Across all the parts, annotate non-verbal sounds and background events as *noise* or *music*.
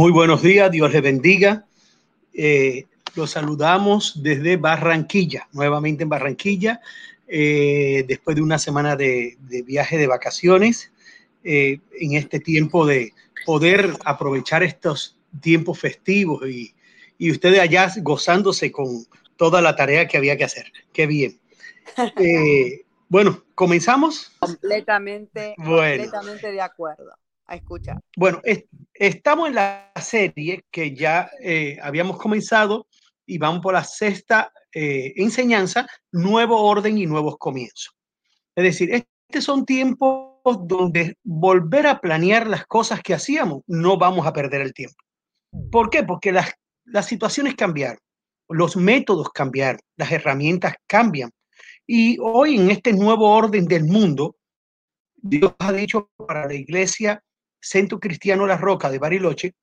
Muy buenos días, Dios les bendiga. Eh, los saludamos desde Barranquilla, nuevamente en Barranquilla, eh, después de una semana de, viaje de vacaciones, eh, en este tiempo de poder aprovechar estos tiempos festivos y, y, ustedes allá gozándose con toda la tarea que había que hacer. Qué bien. bueno, comenzamos. Completamente, completamente de acuerdo a escuchar. Bueno, estamos en la serie que ya eh, habíamos comenzado y vamos por la sexta eh, enseñanza, nuevo orden y nuevos comienzos. Es decir, estos son tiempos donde volver a planear las cosas que hacíamos, no vamos a perder el tiempo. ¿Por qué? Porque las, las situaciones cambiaron, los métodos cambiaron, las herramientas cambian. Y hoy en este nuevo orden del mundo, Dios ha dicho para la iglesia Centro Cristiano La Roca de Bariloche,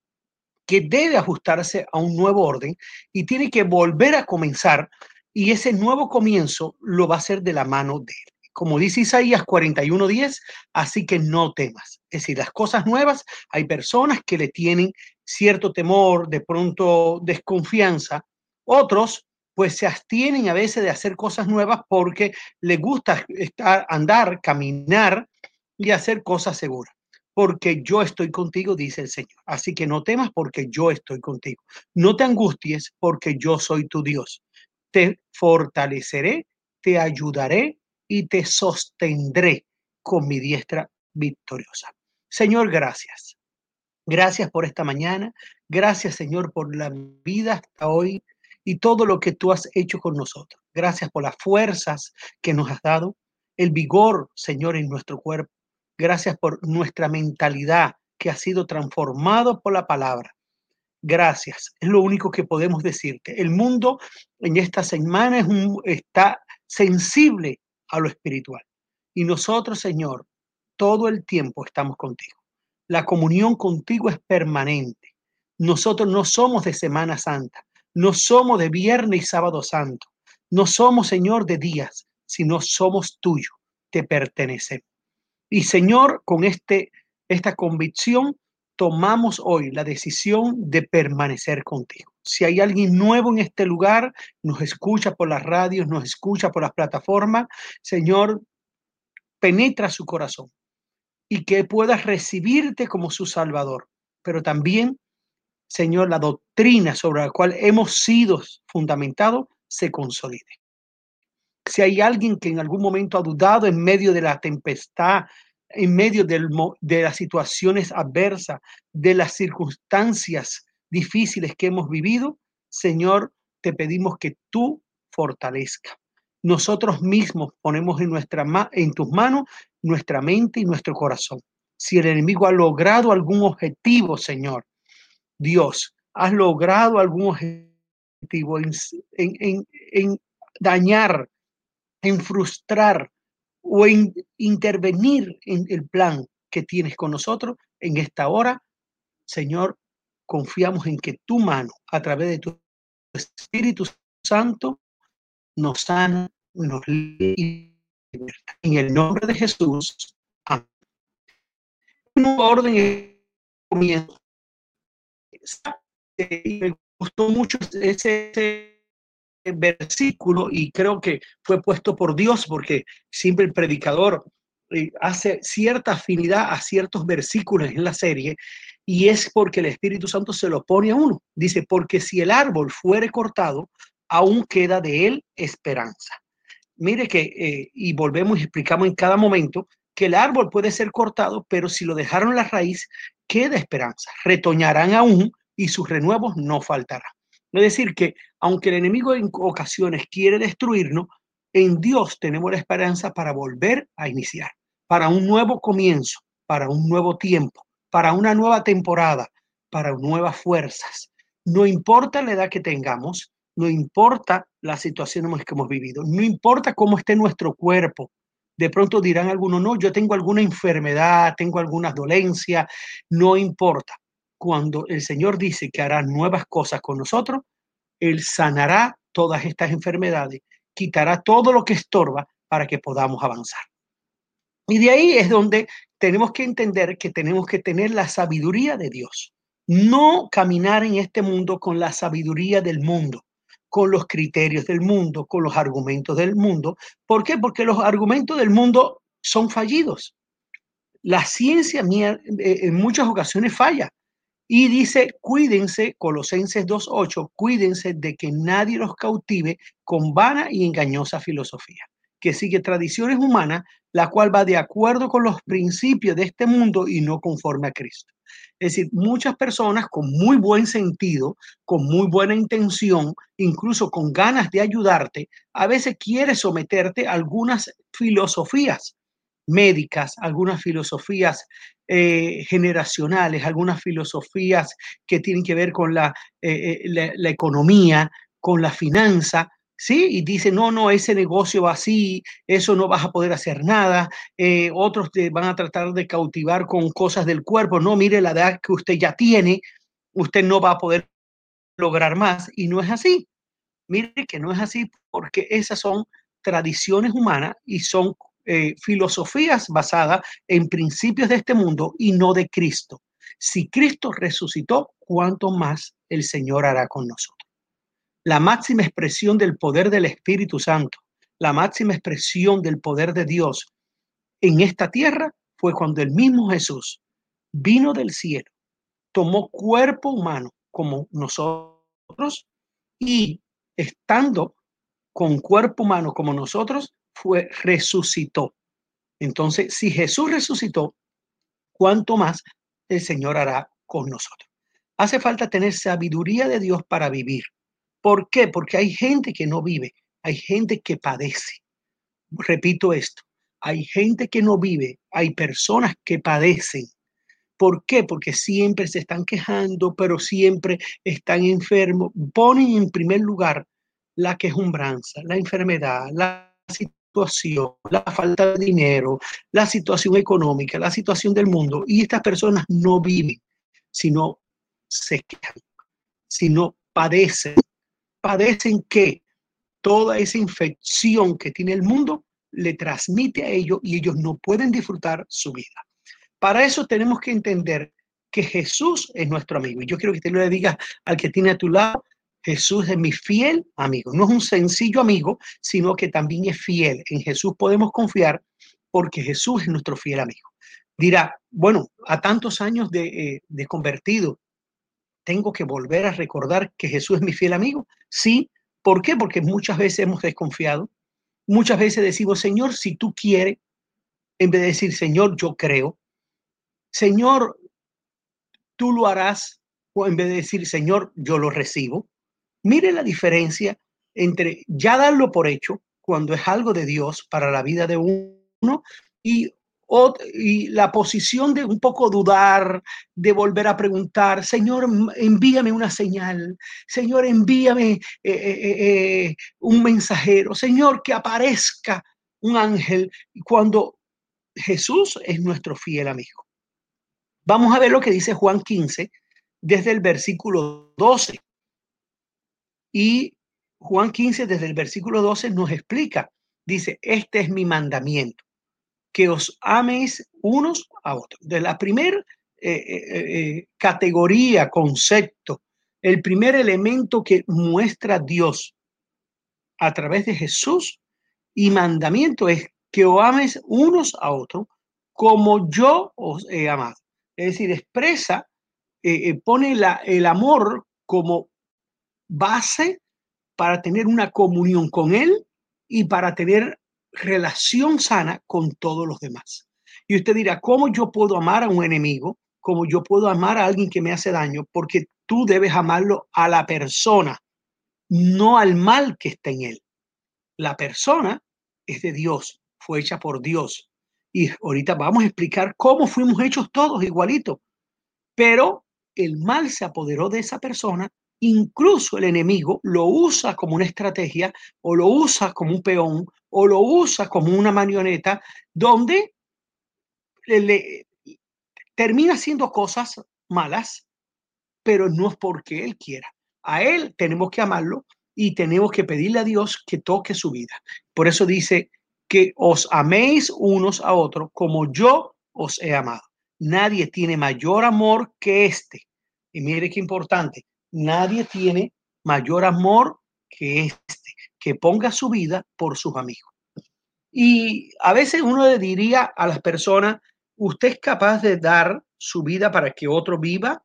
que debe ajustarse a un nuevo orden y tiene que volver a comenzar y ese nuevo comienzo lo va a hacer de la mano de él. Como dice Isaías 41:10, así que no temas. Es decir, las cosas nuevas, hay personas que le tienen cierto temor, de pronto desconfianza. Otros pues se abstienen a veces de hacer cosas nuevas porque les gusta estar, andar, caminar y hacer cosas seguras porque yo estoy contigo, dice el Señor. Así que no temas porque yo estoy contigo. No te angusties porque yo soy tu Dios. Te fortaleceré, te ayudaré y te sostendré con mi diestra victoriosa. Señor, gracias. Gracias por esta mañana. Gracias, Señor, por la vida hasta hoy y todo lo que tú has hecho con nosotros. Gracias por las fuerzas que nos has dado, el vigor, Señor, en nuestro cuerpo. Gracias por nuestra mentalidad que ha sido transformado por la palabra. Gracias. Es lo único que podemos decirte. El mundo en esta semana es está sensible a lo espiritual. Y nosotros, Señor, todo el tiempo estamos contigo. La comunión contigo es permanente. Nosotros no somos de Semana Santa, no somos de Viernes y Sábado Santo, no somos, Señor, de días, sino somos tuyos, te pertenecemos. Y Señor, con este, esta convicción, tomamos hoy la decisión de permanecer contigo. Si hay alguien nuevo en este lugar, nos escucha por las radios, nos escucha por las plataformas, Señor, penetra su corazón y que pueda recibirte como su Salvador. Pero también, Señor, la doctrina sobre la cual hemos sido fundamentados se consolide. Si hay alguien que en algún momento ha dudado en medio de la tempestad, en medio de las situaciones adversas, de las circunstancias difíciles que hemos vivido, Señor, te pedimos que tú fortalezca. Nosotros mismos ponemos en, en tus manos nuestra mente y nuestro corazón. Si el enemigo ha logrado algún objetivo, Señor, Dios, has logrado algún objetivo en dañar en frustrar o en intervenir en el plan que tienes con nosotros en esta hora, Señor, confiamos en que tu mano, a través de tu Espíritu Santo, nos sana, nos libera. En el nombre de Jesús. Amén. Orden. Me gustó mucho ese versículo y creo que fue puesto por Dios porque siempre el predicador eh, hace cierta afinidad a ciertos versículos en la serie y es porque el Espíritu Santo se lo pone a uno. Dice, porque si el árbol fuere cortado, aún queda de él esperanza. Mire que, eh, y volvemos y explicamos en cada momento, que el árbol puede ser cortado, pero si lo dejaron la raíz, queda esperanza. Retoñarán aún y sus renuevos no faltarán. Es decir, que aunque el enemigo en ocasiones quiere destruirnos, en Dios tenemos la esperanza para volver a iniciar, para un nuevo comienzo, para un nuevo tiempo, para una nueva temporada, para nuevas fuerzas. No importa la edad que tengamos, no importa la situación que hemos vivido, no importa cómo esté nuestro cuerpo. De pronto dirán algunos, no, yo tengo alguna enfermedad, tengo algunas dolencias, no importa cuando el Señor dice que hará nuevas cosas con nosotros, Él sanará todas estas enfermedades, quitará todo lo que estorba para que podamos avanzar. Y de ahí es donde tenemos que entender que tenemos que tener la sabiduría de Dios. No caminar en este mundo con la sabiduría del mundo, con los criterios del mundo, con los argumentos del mundo. ¿Por qué? Porque los argumentos del mundo son fallidos. La ciencia eh, en muchas ocasiones falla. Y dice, cuídense, Colosenses 2.8, cuídense de que nadie los cautive con vana y engañosa filosofía, que sigue tradiciones humanas, la cual va de acuerdo con los principios de este mundo y no conforme a Cristo. Es decir, muchas personas con muy buen sentido, con muy buena intención, incluso con ganas de ayudarte, a veces quiere someterte a algunas filosofías médicas, algunas filosofías eh, generacionales, algunas filosofías que tienen que ver con la, eh, eh, la, economía, con la finanza, ¿sí? Y dice, no, no, ese negocio va así, eso no vas a poder hacer nada, otros te van a tratar de cautivar con cosas del cuerpo, no, mire la edad que usted ya tiene, usted no va a poder lograr más, y no es así. Mire que no es así porque esas son tradiciones humanas y son eh, filosofías basadas en principios de este mundo y no de Cristo. Si Cristo resucitó, ¿cuánto más el Señor hará con nosotros? La máxima expresión del poder del Espíritu Santo, la máxima expresión del poder de Dios en esta tierra fue cuando el mismo Jesús vino del cielo, tomó cuerpo humano como nosotros y estando con cuerpo humano como nosotros, fue resucitó. Entonces, si Jesús resucitó, ¿cuánto más el Señor hará con nosotros? Hace falta tener sabiduría de Dios para vivir. ¿Por qué? Porque hay gente que no vive, hay gente que padece. Repito esto, hay gente que no vive, hay personas que padecen. ¿Por qué? Porque siempre se están quejando, pero siempre están enfermos. Ponen en primer lugar la quejumbranza, la enfermedad, la la falta de dinero, la situación económica, la situación del mundo, y estas personas no viven, sino se quejan, sino padecen. Padecen que toda esa infección que tiene el mundo le transmite a ellos y ellos no pueden disfrutar su vida. Para eso tenemos que entender que Jesús es nuestro amigo. Y yo quiero que te lo digas al que tiene a tu lado, Jesús es mi fiel amigo. No es un sencillo amigo, sino que también es fiel. En Jesús podemos confiar porque Jesús es nuestro fiel amigo. Dirá, bueno, a tantos años de, eh, de convertido, ¿tengo que volver a recordar que Jesús es mi fiel amigo? Sí. ¿Por qué? Porque muchas veces hemos desconfiado. Muchas veces decimos, Señor, si tú quieres, en vez de decir, Señor, yo creo. Señor, tú lo harás, o en vez de decir, Señor, yo lo recibo. Mire la diferencia entre ya darlo por hecho cuando es algo de Dios para la vida de uno y, la posición de un poco dudar, de volver a preguntar, Señor, envíame una señal, Señor, envíame eh, eh, eh, un mensajero, Señor, que aparezca un ángel cuando Jesús es nuestro fiel amigo. Vamos a ver lo que dice Juan 15 desde el versículo 12. Y Juan 15, desde el versículo 12, nos explica, dice, este es mi mandamiento, que os améis unos a otros. De la primera eh, eh, eh, categoría, concepto, el primer elemento que muestra Dios a través de Jesús y mandamiento es que os améis unos a otros como yo os he amado. Es decir, expresa, pone la, el amor como base para tener una comunión con Él y para tener relación sana con todos los demás. Y usted dirá, ¿cómo yo puedo amar a un enemigo? ¿Cómo yo puedo amar a alguien que me hace daño? Porque tú debes amarlo a la persona, no al mal que está en él. La persona es de Dios, fue hecha por Dios. Y ahorita vamos a explicar cómo fuimos hechos todos igualitos. Pero el mal se apoderó de esa persona incluso el enemigo lo usa como una estrategia o lo usa como un peón o lo usa como una marioneta donde le, termina haciendo cosas malas, pero no es porque él quiera. A él tenemos que amarlo y tenemos que pedirle a Dios que toque su vida. Por eso dice que os améis unos a otros como yo os he amado. Nadie tiene mayor amor que este, Y mire qué importante, nadie tiene mayor amor que este, que ponga su vida por sus amigos. Y a veces uno le diría a las personas, ¿usted es capaz de dar su vida para que otro viva?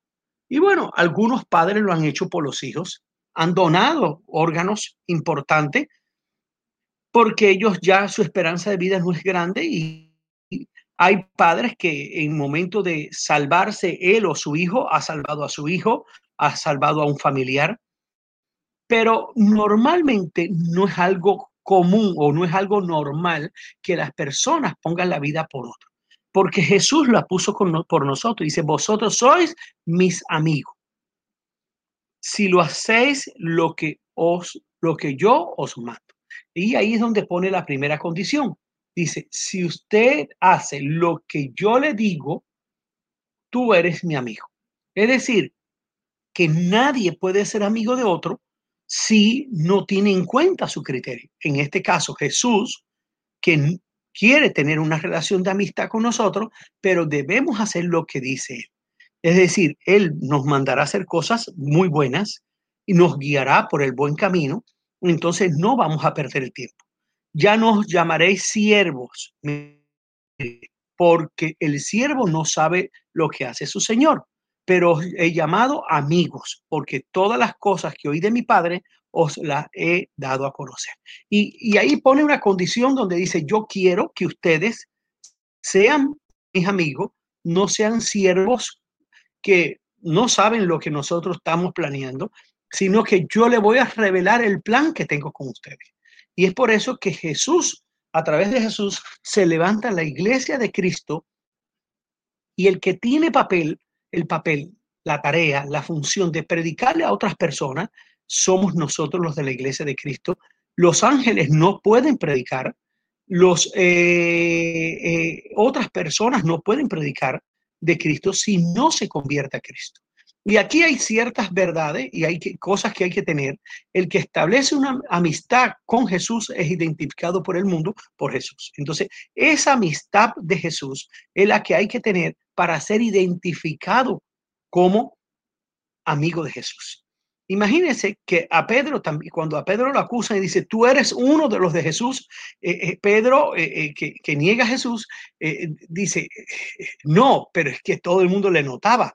Y bueno, algunos padres lo han hecho por los hijos, han donado órganos importantes porque ellos ya su esperanza de vida no es grande y hay padres que en momento de salvarse él o su hijo ha salvado a su hijo, ha salvado a un familiar, pero normalmente no es algo común o no es algo normal que las personas pongan la vida por otro, porque Jesús la puso por nosotros. Dice, vosotros sois mis amigos. Si lo hacéis lo que os, lo que yo os mando. Y ahí es donde pone la primera condición. Dice, si usted hace lo que yo le digo, tú eres mi amigo. Es decir, que nadie puede ser amigo de otro si no tiene en cuenta su criterio. En este caso, Jesús, que quiere tener una relación de amistad con nosotros, pero debemos hacer lo que dice Él. Es decir, Él nos mandará hacer cosas muy buenas y nos guiará por el buen camino, entonces no vamos a perder el tiempo. Ya nos llamaréis siervos, porque el siervo no sabe lo que hace su Señor, pero he llamado amigos, porque todas las cosas que oí de mi Padre os las he dado a conocer. Y, y ahí pone una condición donde dice, yo quiero que ustedes sean mis amigos, no sean siervos que no saben lo que nosotros estamos planeando, sino que yo le voy a revelar el plan que tengo con ustedes. Y es por eso que Jesús, a través de Jesús, se levanta la iglesia de Cristo y el que tiene papel, el papel, la tarea, la función de predicarle a otras personas, somos nosotros los de la iglesia de Cristo. Los ángeles no pueden predicar, los eh, eh, otras personas no pueden predicar de Cristo si no se convierte a Cristo. Y aquí hay ciertas verdades y hay cosas que hay que tener. El que establece una amistad con Jesús es identificado por el mundo por Jesús. Entonces, esa amistad de Jesús es la que hay que tener para ser identificado como amigo de Jesús. Imagínense que a Pedro cuando a Pedro lo acusan y dice, tú eres uno de los de Jesús, eh, eh, Pedro, eh, que, que, niega a Jesús, dice, no, pero es que todo el mundo le notaba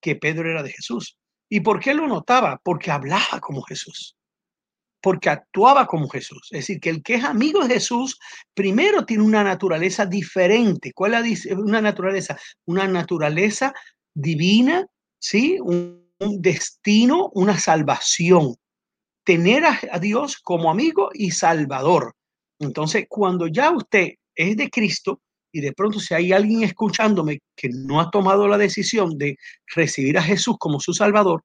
que Pedro era de Jesús. ¿Y por qué lo notaba? Porque hablaba como Jesús, porque actuaba como Jesús. Es decir, que el que es amigo de Jesús, primero tiene una naturaleza diferente. ¿Cuál es una naturaleza? Una naturaleza divina, ¿sí? Un, destino, una salvación. Tener a Dios como amigo y salvador. Entonces, cuando ya usted es de Cristo, y de pronto si hay alguien escuchándome que no ha tomado la decisión de recibir a Jesús como su Salvador,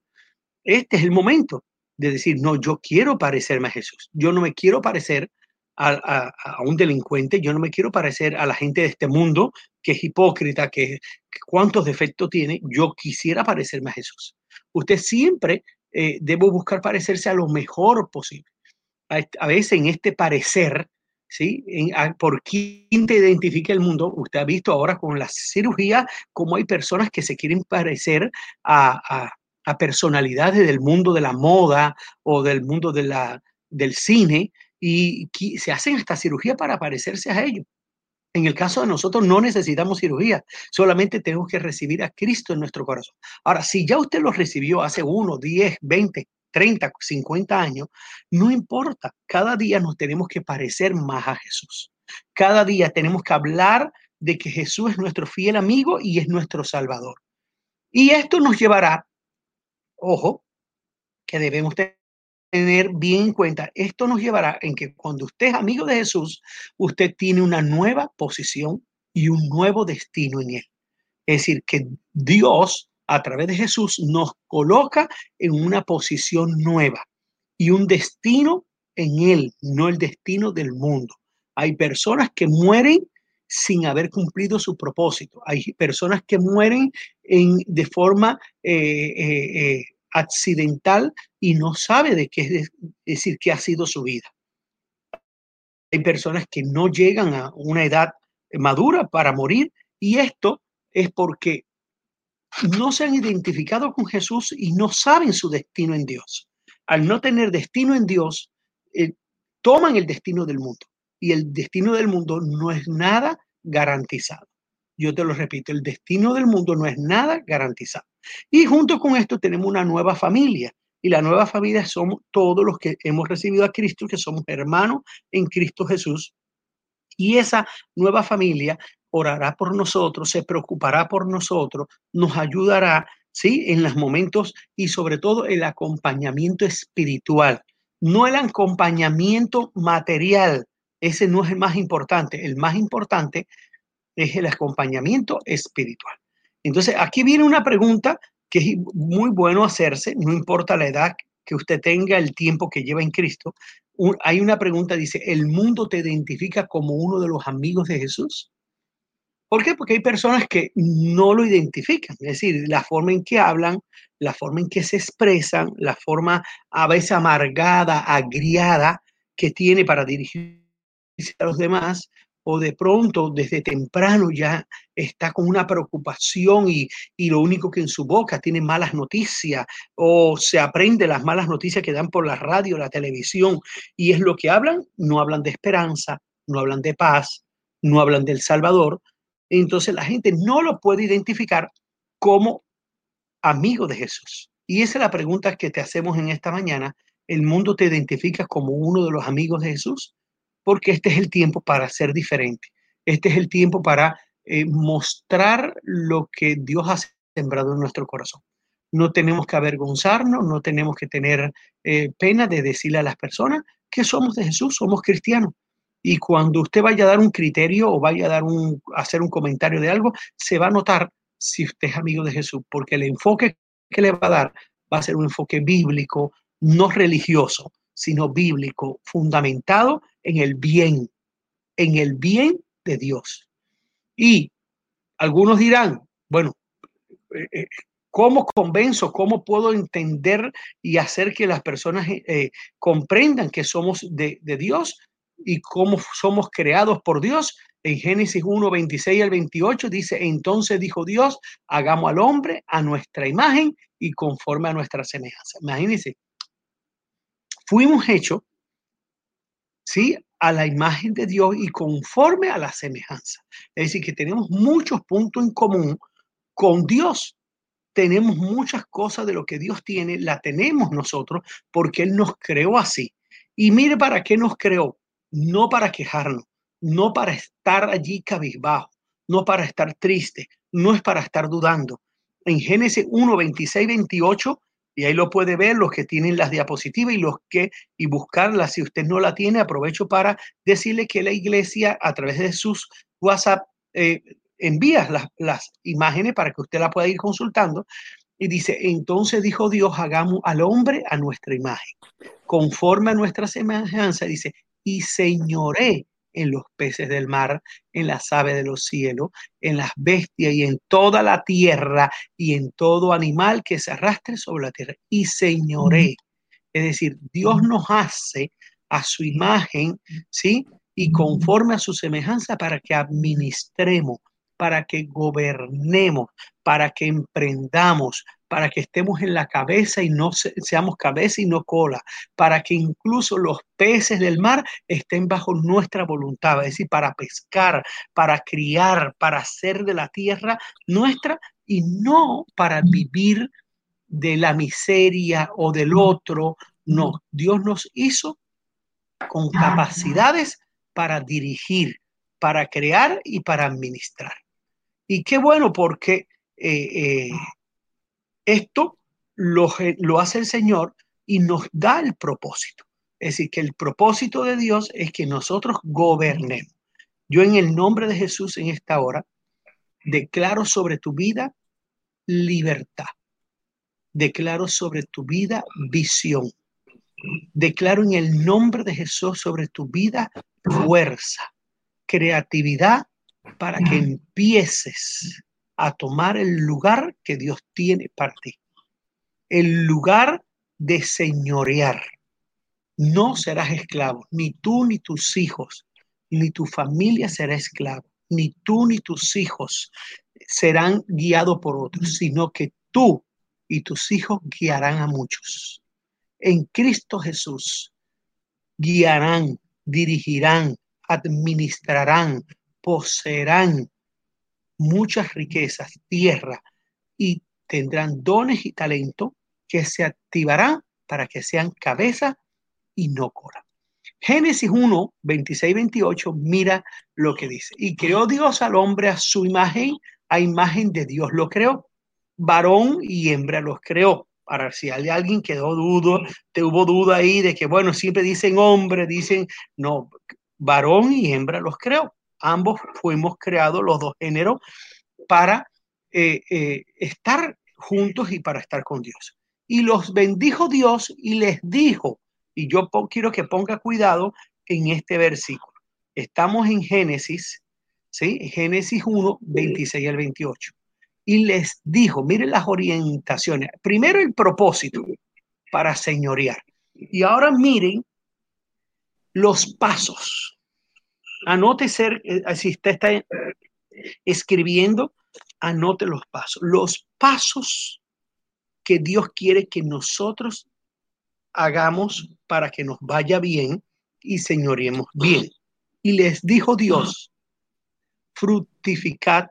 este es el momento de decir, no, yo quiero parecerme a Jesús, yo no me quiero parecer a, un delincuente, yo no me quiero parecer a la gente de este mundo que es hipócrita, que, cuántos defectos tiene, yo quisiera parecerme a Jesús. Usted siempre eh, debe buscar parecerse a lo mejor posible. a veces en este parecer, ¿sí? por quién te identifica el mundo. Usted ha visto ahora con la cirugía cómo hay personas que se quieren parecer a, personalidades del mundo de la moda o del mundo de la, del cine y se hacen esta cirugía para parecerse a ellos. En el caso de nosotros no necesitamos cirugía, solamente tenemos que recibir a Cristo en nuestro corazón. Ahora, si ya usted lo recibió hace uno, 10, 20, 30, 50 años, no importa, cada día nos tenemos que parecer más a Jesús. Cada día tenemos que hablar de que Jesús es nuestro fiel amigo y es nuestro Salvador. Y esto nos llevará, ojo, que debemos tener bien en cuenta, esto nos llevará en que cuando usted es amigo de Jesús, usted tiene una nueva posición y un nuevo destino en él. Es decir, que Dios a través de Jesús nos coloca en una posición nueva y un destino en Él, no el destino del mundo. Hay personas que mueren sin haber cumplido su propósito. Hay personas que mueren en, de forma eh, eh, eh, accidental y no sabe de qué es decir, qué ha sido su vida. Hay personas que no llegan a una edad madura para morir y esto es porque no se han identificado con Jesús y no saben su destino en Dios. Al no tener destino en Dios, eh, toman el destino del mundo. Y el destino del mundo no es nada garantizado. Yo te lo repito, el destino del mundo no es nada garantizado. Y junto con esto tenemos una nueva familia. Y la nueva familia somos todos los que hemos recibido a Cristo, que somos hermanos en Cristo Jesús. Y esa nueva familia orará por nosotros, se preocupará por nosotros, nos ayudará, ¿sí? En los momentos y sobre todo el acompañamiento espiritual, no el acompañamiento material, ese no es el más importante, el más importante es el acompañamiento espiritual. Entonces, aquí viene una pregunta que es muy bueno hacerse, no importa la edad que usted tenga, el tiempo que lleva en Cristo. hay una pregunta, dice, ¿el mundo te identifica como uno de los amigos de Jesús? ¿Por qué? Porque hay personas que no lo identifican, es decir, la forma en que hablan, la forma en que se expresan, la forma a veces amargada, agriada que tiene para dirigirse a los demás, o de pronto desde temprano ya está con una preocupación y, y, lo único que en su boca tiene malas noticias o se aprende las malas noticias que dan por la radio, la televisión y es lo que hablan, no hablan de esperanza, no hablan de paz, no hablan del Salvador, entonces la gente no lo puede identificar como amigo de Jesús. Y esa es la pregunta que te hacemos en esta mañana. ¿El mundo te identifica como uno de los amigos de Jesús? Porque este es el tiempo para ser diferente. Este es el tiempo para eh, mostrar lo que Dios ha sembrado en nuestro corazón. No tenemos que avergonzarnos, no tenemos que tener eh, pena de decirle a las personas que somos de Jesús, somos cristianos. Y cuando usted vaya a dar un criterio o vaya a dar un, hacer un comentario de algo, se va a notar si usted es amigo de Jesús, porque el enfoque que le va a dar va a ser un enfoque bíblico, no religioso, sino bíblico, fundamentado en el bien, en el bien de Dios. Y algunos dirán, bueno, eh, eh, ¿cómo convenzo? ¿Cómo puedo entender y hacer que las personas eh, comprendan que somos de, de Dios? Y cómo somos creados por Dios. En Génesis 1, 26 al 28 dice, entonces dijo Dios, hagamos al hombre a nuestra imagen y conforme a nuestra semejanza. Imagínense, fuimos hechos, ¿sí? A la imagen de Dios y conforme a la semejanza. Es decir, que tenemos muchos puntos en común con Dios. Tenemos muchas cosas de lo que Dios tiene, la tenemos nosotros porque Él nos creó así. Y mire para qué nos creó no para quejarnos, no para estar allí cabizbajo, no para estar triste, no es para estar dudando. En Génesis 1, 26, 28, y ahí lo puede ver los que tienen las diapositivas y los que, y buscarla. Si usted no la tiene, aprovecho para decirle que la iglesia a través de sus WhatsApp eh, envía las, las imágenes para que usted la pueda ir consultando. Y dice, entonces dijo Dios, hagamos al hombre a nuestra imagen, conforme a nuestra semejanza. Dice, y señoré en los peces del mar, en las aves de los cielos, en las bestias y en toda la tierra y en todo animal que se arrastre sobre la tierra. Y señoré. Es decir, Dios nos hace a su imagen, ¿sí? Y conforme a su semejanza para que administremos, para que gobernemos, para que emprendamos, para que estemos en la cabeza y no seamos cabeza y no cola, para que incluso los peces del mar estén bajo nuestra voluntad, es decir, para pescar, para criar, para hacer de la tierra nuestra y no para vivir de la miseria o del otro. No, Dios nos hizo con capacidades para dirigir, para crear y para administrar. Y qué bueno porque eh, eh, esto lo, hace el Señor y nos da el propósito. Es decir, que el propósito de Dios es que nosotros gobernemos. Yo en el nombre de Jesús en esta hora declaro sobre tu vida libertad. Declaro sobre tu vida visión. Declaro en el nombre de Jesús sobre tu vida fuerza, creatividad para que empieces a tomar el lugar que Dios tiene para ti. El lugar de señorear. No serás esclavo, ni tú ni tus hijos, ni tu familia será esclavo, ni tú ni tus hijos, serán guiados por otros, sino que tú y tus hijos guiarán a muchos. En Cristo Jesús guiarán, dirigirán, administrarán, poseerán muchas riquezas, tierra y tendrán dones y talento que se activarán para que sean cabeza y no cola. Génesis 1, 26, 28, mira lo que dice. Y creó Dios al hombre a su imagen, a imagen de Dios lo creó. Varón y hembra los creó. Para si hay alguien que dudo, te hubo duda ahí de que, bueno, siempre dicen hombre, dicen, no, varón y hembra los creó. Ambos fuimos creados, los dos géneros, para eh, eh, estar juntos y para estar con Dios. Y los bendijo Dios y les dijo, y yo quiero que ponga cuidado en este versículo. Estamos en Génesis, ¿sí? Génesis 1, 26 al 28. Y les dijo, miren las orientaciones. Primero el propósito para señorear. Y ahora miren los pasos. Anote ser, eh, si está escribiendo, anote los pasos. Los pasos que Dios quiere que nosotros hagamos para que nos vaya bien y señoremos bien. Y les dijo Dios, fructificad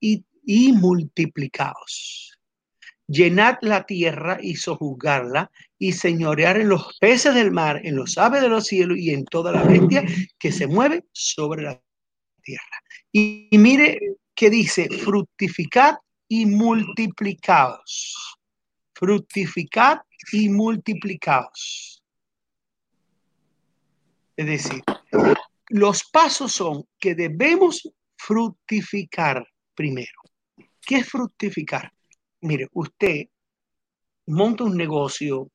y, y multiplicaos. Llenad la tierra y sojuzgarla y señorear en los peces del mar, en los aves de los cielos y en toda la bestia que se mueve sobre la tierra. Y, mire que dice, fructificad y multiplicaos. Fructificad y multiplicaos. Es decir, los pasos son que debemos fructificar primero. ¿Qué es fructificar? Mire, usted monta un negocio,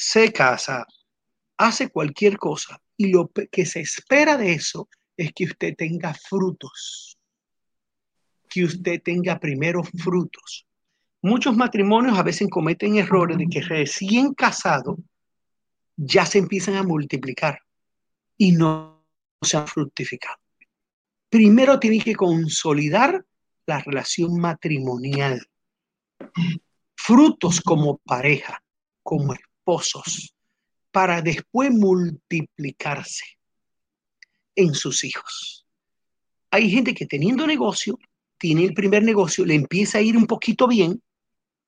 se casa, hace cualquier cosa y lo que se espera de eso es que usted tenga frutos, que usted tenga primero frutos. Muchos matrimonios a veces cometen errores de que recién casado ya se empiezan a multiplicar y no se han fructificado. Primero tiene que consolidar la relación matrimonial. Frutos como pareja, como para después multiplicarse en sus hijos. Hay gente que teniendo negocio, tiene el primer negocio, le empieza a ir un poquito bien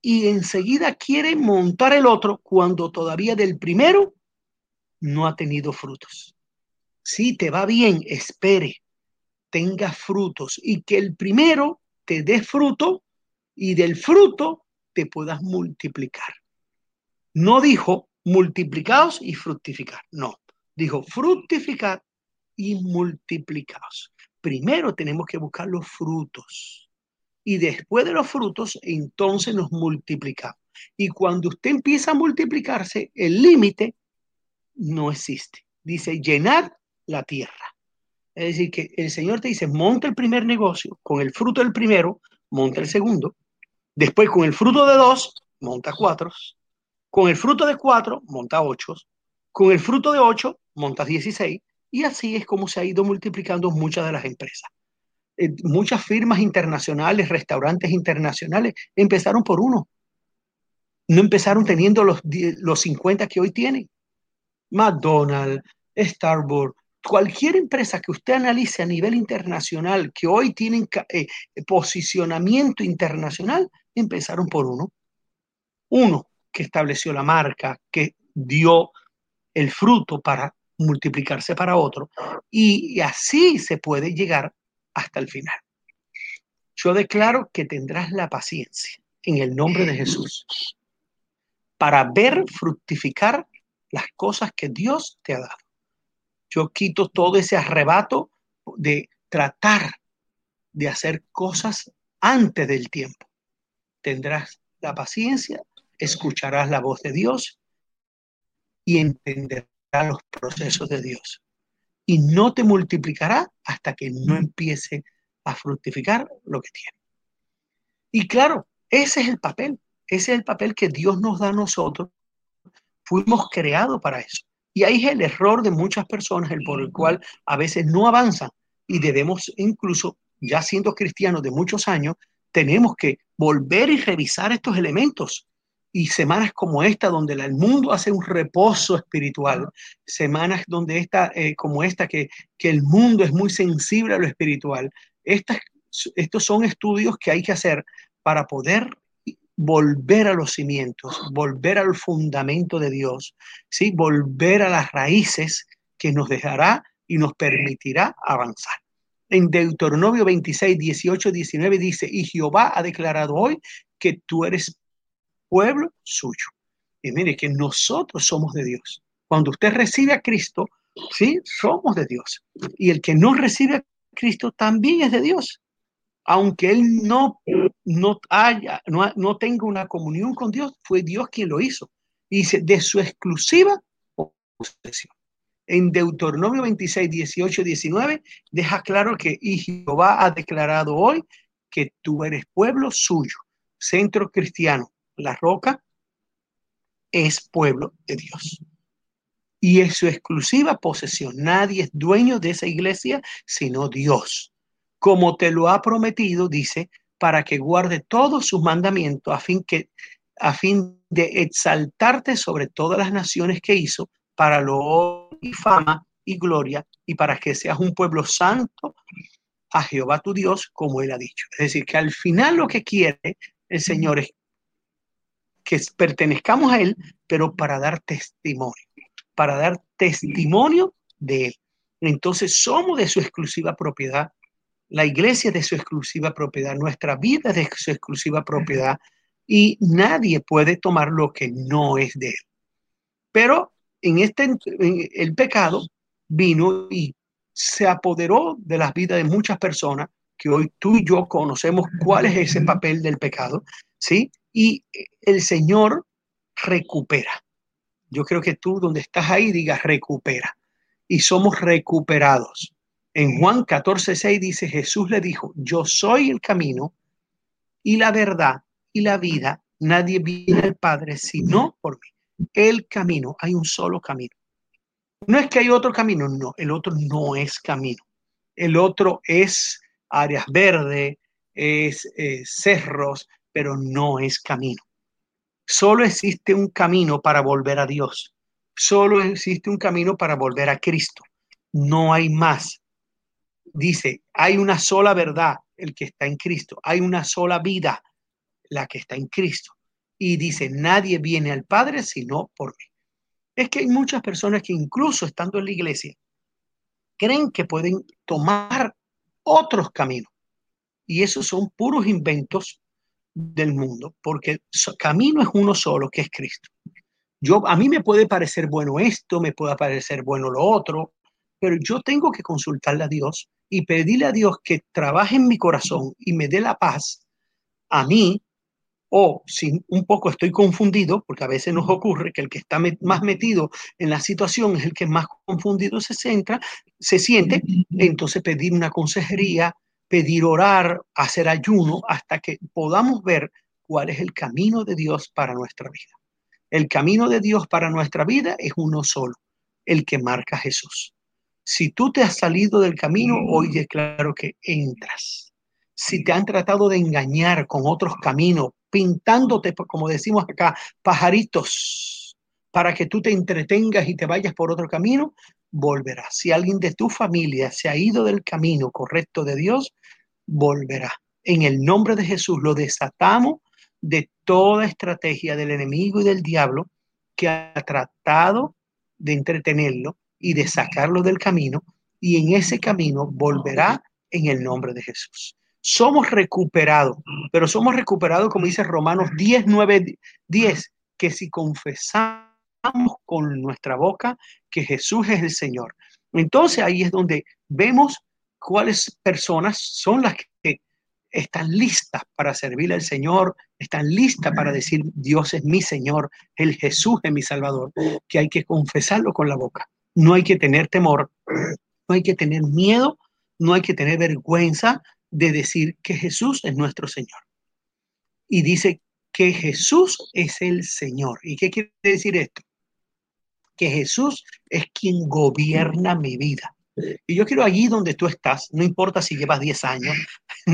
y enseguida quiere montar el otro cuando todavía del primero no ha tenido frutos. Si te va bien, espere, tenga frutos y que el primero te dé fruto y del fruto te puedas multiplicar. No dijo multiplicados y fructificar, no, dijo fructificar y multiplicados. Primero tenemos que buscar los frutos y después de los frutos, entonces nos multiplicamos. Y cuando usted empieza a multiplicarse, el límite no existe. Dice llenar la tierra. Es decir, que el Señor te dice, monta el primer negocio, con el fruto del primero, monta el segundo, después con el fruto de dos, monta cuatro, con el fruto de cuatro, monta ocho, con el fruto de ocho, monta dieciséis, y así es como se ha ido multiplicando muchas de las empresas. Eh, muchas firmas internacionales, restaurantes internacionales, empezaron por uno. No empezaron teniendo los, los 50 que hoy tienen. McDonald's, Starbucks, cualquier empresa que usted analice a nivel internacional que hoy tienen eh, posicionamiento internacional, empezaron por uno. Uno que estableció la marca, que dio el fruto para multiplicarse para otro. Y, así se puede llegar hasta el final. Yo declaro que tendrás la paciencia en el nombre de Jesús para ver fructificar las cosas que Dios te ha dado. Yo quito todo ese arrebato de tratar de hacer cosas antes del tiempo. Tendrás la paciencia, escucharás la voz de Dios y entenderás los procesos de Dios. Y no te multiplicará hasta que no empiece a fructificar lo que tiene. Y claro, ese es el papel, ese es el papel que Dios nos da a nosotros. Fuimos creados para eso. Y ahí es el error de muchas personas, el por el cual a veces no avanzan y debemos incluso ya siendo cristianos de muchos años, tenemos que volver y revisar estos elementos. Y semanas como esta, donde el mundo hace un reposo espiritual, semanas donde esta, eh, como esta, que, que el mundo es muy sensible a lo espiritual, estas, estos son estudios que hay que hacer para poder volver a los cimientos, volver al fundamento de Dios, ¿sí? volver a las raíces que nos dejará y nos permitirá avanzar. En Deuteronomio 26, 18, 19 dice, y Jehová ha declarado hoy que tú eres pueblo suyo. Y mire que nosotros somos de Dios. Cuando usted recibe a Cristo, sí, somos de Dios. Y el que no recibe a Cristo también es de Dios. Aunque él no, no haya, no, no tenga una comunión con Dios, fue Dios quien lo hizo. Y dice, de su exclusiva posesión en Deuteronomio 26, 18, 19, deja claro que y Jehová ha declarado hoy que tú eres pueblo suyo, centro cristiano. La roca es pueblo de Dios. Y es su exclusiva posesión. Nadie es dueño de esa iglesia sino Dios. Como te lo ha prometido, dice, para que guarde todos sus mandamientos a fin, que, a fin de exaltarte sobre todas las naciones que hizo para lo y fama y gloria y para que seas un pueblo santo a Jehová tu Dios, como él ha dicho. Es decir, que al final lo que quiere el Señor es que pertenezcamos a él, pero para dar testimonio, para dar testimonio de él. Entonces somos de su exclusiva propiedad, la iglesia es de su exclusiva propiedad, nuestra vida es de su exclusiva propiedad y nadie puede tomar lo que no es de él. Pero en este, el pecado vino y se apoderó de las vidas de muchas personas que hoy tú y yo conocemos cuál es ese papel del pecado, ¿sí? Y el Señor recupera. Yo creo que tú donde estás ahí digas recupera. Y somos recuperados. En Juan 14, 6 dice, Jesús le dijo, yo soy el camino y la verdad y la vida. Nadie viene al Padre sino por mí el camino, hay un solo camino. No es que hay otro camino, no, el otro no es camino. El otro es áreas verdes, es eh, cerros, pero no es camino. Solo existe un camino para volver a Dios. Solo existe un camino para volver a Cristo. No hay más. Dice, hay una sola verdad, el que está en Cristo. Hay una sola vida, la que está en Cristo y dice, nadie viene al Padre sino por mí. Es que hay muchas personas que incluso estando en la iglesia, creen que pueden tomar otros caminos. Y esos son puros inventos del mundo, porque camino es uno solo, que es Cristo. Yo, a mí me puede parecer bueno esto, me puede parecer bueno lo otro, pero yo tengo que consultarle a Dios y pedirle a Dios que trabaje en mi corazón y me dé la paz a mí o si un poco estoy confundido, porque a veces nos ocurre que el que está más metido en la situación es el que más confundido se centra, se siente, entonces pedir una consejería, pedir orar, hacer ayuno, hasta que podamos ver cuál es el camino de Dios para nuestra vida. El camino de Dios para nuestra vida es uno solo, el que marca Jesús. Si tú te has salido del camino, hoy declaro que entras. Si te han tratado de engañar con otros caminos, pintándote, como decimos acá, pajaritos, para que tú te entretengas y te vayas por otro camino, volverá. Si alguien de tu familia se ha ido del camino correcto de Dios, volverá. En el nombre de Jesús lo desatamos de toda estrategia del enemigo y del diablo que ha tratado de entretenerlo y de sacarlo del camino, y en ese camino volverá en el nombre de Jesús somos recuperados, pero somos recuperados, como dice Romanos 10, 9, 10, que si confesamos con nuestra boca que Jesús es el Señor. Entonces ahí es donde vemos cuáles personas son las que están listas para servir al Señor, están listas para decir Dios es mi Señor, el Jesús es mi Salvador, que hay que confesarlo con la boca. No hay que tener temor, no hay que tener miedo, no hay que tener vergüenza, de decir que Jesús es nuestro Señor. Y dice que Jesús es el Señor. ¿Y qué quiere decir esto? Que Jesús es quien gobierna mi vida. Y yo quiero allí donde tú estás, no importa si llevas 10 *laughs* años,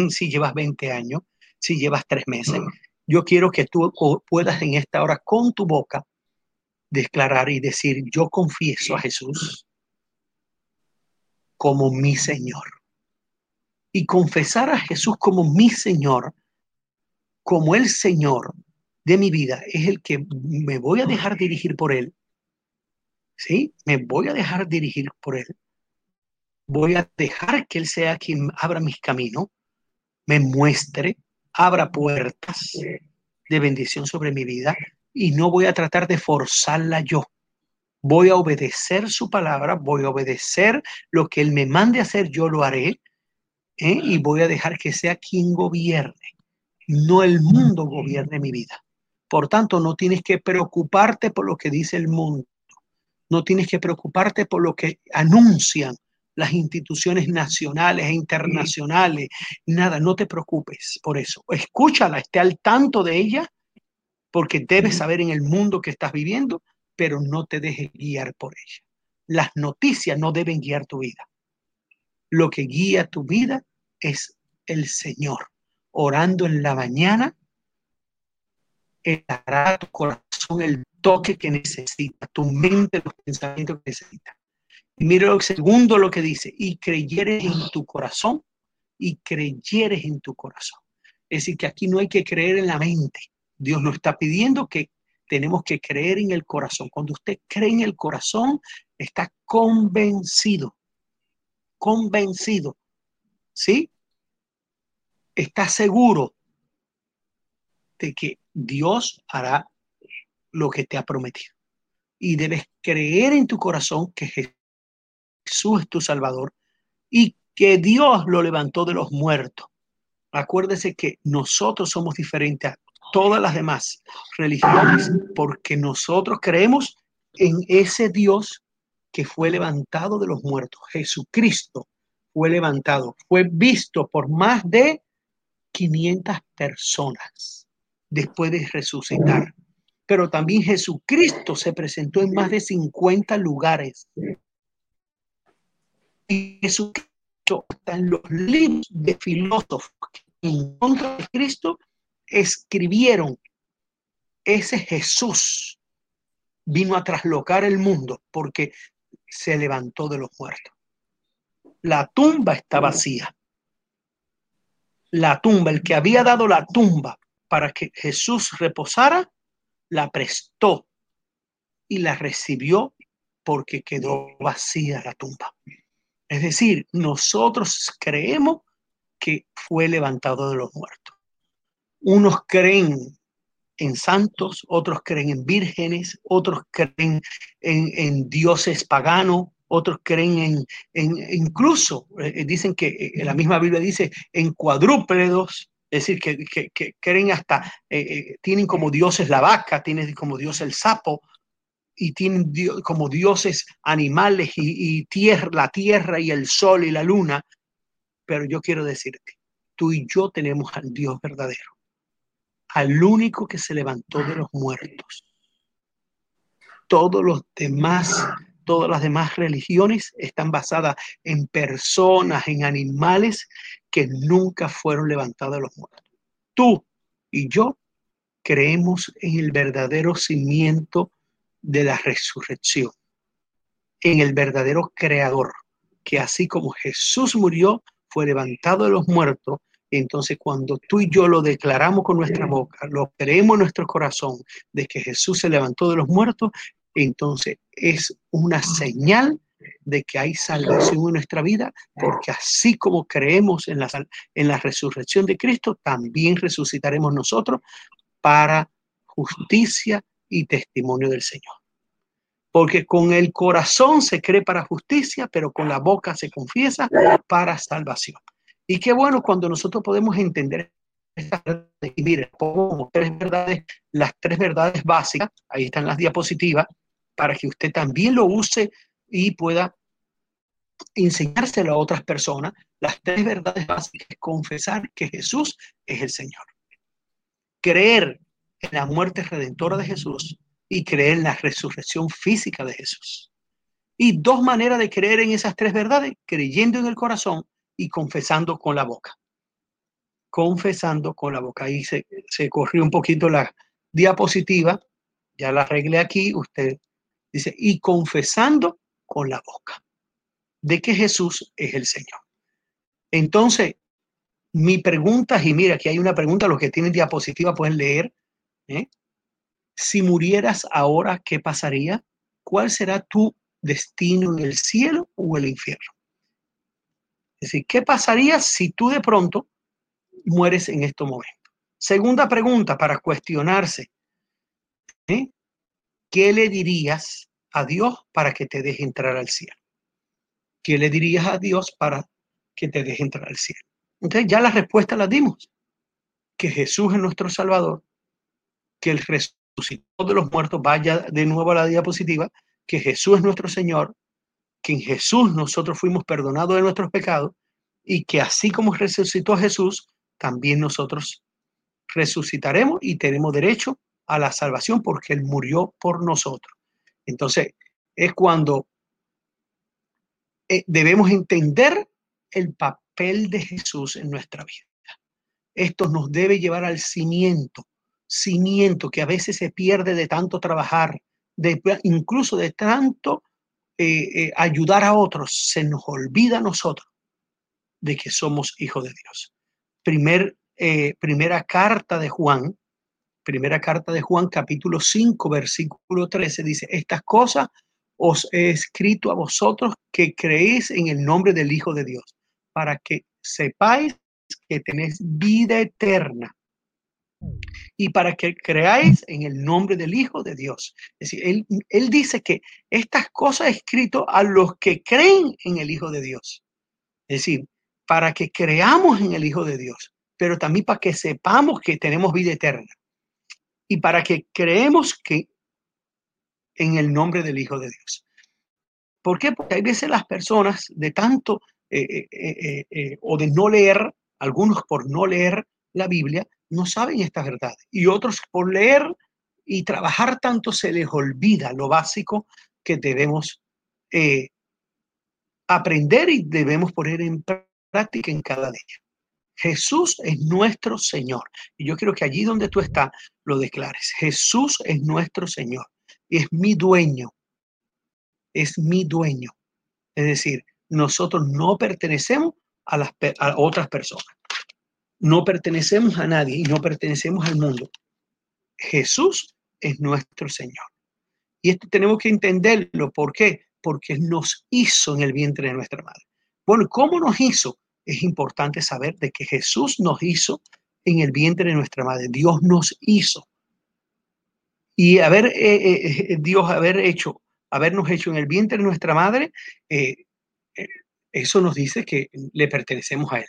si llevas 20 años, si llevas 3 meses, yo quiero que tú puedas en esta hora con tu boca declarar y decir, yo confieso a Jesús como mi Señor. Y confesar a Jesús como mi Señor, como el Señor de mi vida, es el que me voy a dejar dirigir por Él. ¿Sí? Me voy a dejar dirigir por Él. Voy a dejar que Él sea quien abra mis caminos, me muestre, abra puertas de bendición sobre mi vida y no voy a tratar de forzarla yo. Voy a obedecer su palabra, voy a obedecer lo que Él me mande hacer, yo lo haré ¿eh? y voy a dejar que sea quien gobierne, no el mundo gobierne mi vida. Por tanto, no tienes que preocuparte por lo que dice el mundo, no tienes que preocuparte por lo que anuncian las instituciones nacionales e internacionales, nada, no te preocupes por eso. Escúchala, esté al tanto de ella, porque debes saber en el mundo que estás viviendo, pero no te dejes guiar por ella. Las noticias no deben guiar tu vida. Lo que guía tu vida es el Señor. Orando en la mañana, Él dará a tu corazón el toque que necesita, tu mente, los pensamientos que necesita. Y mira lo segundo lo que dice, y creyeres en tu corazón, y creyeres en tu corazón. Es decir, que aquí no hay que creer en la mente. Dios nos está pidiendo que tenemos que creer en el corazón. Cuando usted cree en el corazón, está convencido, convencido, ¿sí? Está seguro de que Dios hará lo que te ha prometido. Y debes creer en tu corazón que Jesús es tu Salvador y que Dios lo levantó de los muertos. Acuérdese que nosotros somos diferentes a todas las demás religiones porque nosotros creemos en ese Dios que fue levantado de los muertos. Jesucristo fue levantado, fue visto por más de 500 personas después de resucitar. Pero también Jesucristo se presentó en más de 50 lugares y Jesucristo en los libros de filósofos que en contra de Cristo escribieron ese Jesús vino a traslocar el mundo porque se levantó de los muertos. La tumba está vacía. La tumba, el que había dado la tumba para que Jesús reposara, la prestó y la recibió porque quedó vacía la tumba. Es decir, nosotros creemos que fue levantado de los muertos. Unos creen en santos, otros creen en vírgenes, otros creen en, dioses paganos, otros creen en, incluso, eh, dicen que eh, la misma Biblia dice en cuadrúpedos, decir, que, creen hasta, eh, tienen como dioses la vaca, tienen como dios el sapo, y tienen como dioses animales y, tierra, la tierra y el sol y la luna. Pero yo quiero decirte, tú y yo tenemos al Dios verdadero, al único que se levantó de los muertos. Todos los demás, todas las demás religiones están basadas en personas, en animales que nunca fueron levantados de los muertos. Tú y yo creemos en el verdadero cimiento de la resurrección, en el verdadero creador, que así como Jesús murió, fue levantado de los muertos, entonces cuando tú y yo lo declaramos con nuestra boca, lo creemos en nuestro corazón de que Jesús se levantó de los muertos, entonces es una señal de que hay salvación en nuestra vida, porque así como creemos en la, en la resurrección de Cristo, también resucitaremos nosotros para justicia y testimonio del Señor. Porque con el corazón se cree para justicia, pero con la boca se confiesa para salvación. Y qué bueno cuando nosotros podemos entender estas verdades. Mire, pongo tres verdades, las tres verdades básicas, ahí están las diapositivas, para que usted también lo use y pueda enseñárselo a otras personas. Las tres verdades básicas es confesar que Jesús es el Señor. Creer en la muerte redentora de Jesús y creer en la resurrección física de Jesús. Y dos maneras de creer en esas tres verdades, creyendo en el corazón y confesando con la boca. Confesando con la boca. Ahí se, se corrió un poquito la diapositiva, ya la arreglé aquí, usted dice, y confesando con la boca de que Jesús es el Señor. Entonces, mi pregunta, y mira, aquí hay una pregunta, los que tienen diapositiva pueden leer. ¿eh? Si murieras ahora, ¿qué pasaría? ¿Cuál será tu destino en el cielo o el infierno? Es decir, ¿qué pasaría si tú de pronto mueres en estos momentos? Segunda pregunta para cuestionarse. ¿eh? ¿Qué le dirías a Dios para que te deje entrar al cielo? ¿Qué le dirías a Dios para que te deje entrar al cielo? Entonces ya la respuesta la dimos. Que Jesús es nuestro Salvador, que el resucitó de los muertos, vaya de nuevo a la diapositiva, que Jesús es nuestro Señor, que en Jesús nosotros fuimos perdonados de nuestros pecados y que así como resucitó Jesús, también nosotros resucitaremos y tenemos derecho a la salvación porque Él murió por nosotros. Entonces, es cuando eh, debemos entender el papel de Jesús en nuestra vida. Esto nos debe llevar al cimiento, cimiento que a veces se pierde de tanto trabajar, de, incluso de tanto eh, eh, ayudar a otros, se nos olvida a nosotros de que somos hijos de Dios. Primer, primera carta de Juan, primera carta de Juan, capítulo 5, versículo 13, dice, estas cosas os he escrito a vosotros que creéis en el nombre del Hijo de Dios, para que sepáis que tenéis vida eterna y para que creáis en el nombre del Hijo de Dios. Es decir, él, él dice que estas cosas escrito a los que creen en el Hijo de Dios. Es decir, para que creamos en el Hijo de Dios, pero también para que sepamos que tenemos vida eterna y para que creemos que en el nombre del Hijo de Dios. ¿Por qué? Porque hay veces las personas de tanto eh, eh, eh, o de no leer, algunos por no leer la Biblia, no saben esta verdad. Y otros por leer y trabajar tanto se les olvida lo básico que debemos aprender y debemos poner en práctica en cada día. Jesús es nuestro Señor. Y yo quiero que allí donde tú estás lo declares. Jesús es nuestro Señor es mi dueño, es mi dueño. Es decir, nosotros no pertenecemos a, las, otras personas, no pertenecemos a nadie y no pertenecemos al mundo. Jesús es nuestro Señor. Y esto tenemos que entenderlo. ¿Por qué? Porque nos hizo en el vientre de nuestra madre. Bueno, ¿cómo nos hizo? Es importante saber de que Jesús nos hizo en el vientre de nuestra madre. Dios nos hizo. Y haber, eh, eh, eh, Dios haber hecho, habernos hecho en el vientre de nuestra madre, eso nos dice que le pertenecemos a Él.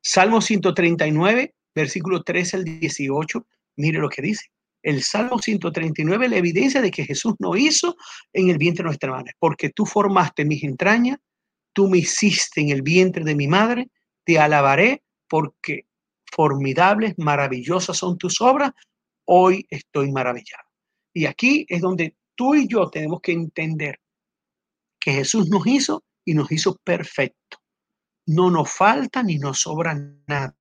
Salmo 139, versículo 13 al 18, mire lo que dice. El Salmo 139, la evidencia de que Jesús no hizo en el vientre de nuestra madre, porque tú formaste mis entrañas, tú me hiciste en el vientre de mi madre, te alabaré porque formidables, maravillosas son tus obras, hoy estoy maravillado. Y aquí es donde tú y yo tenemos que entender que Jesús nos hizo y nos hizo perfecto. No nos falta ni nos sobra nada.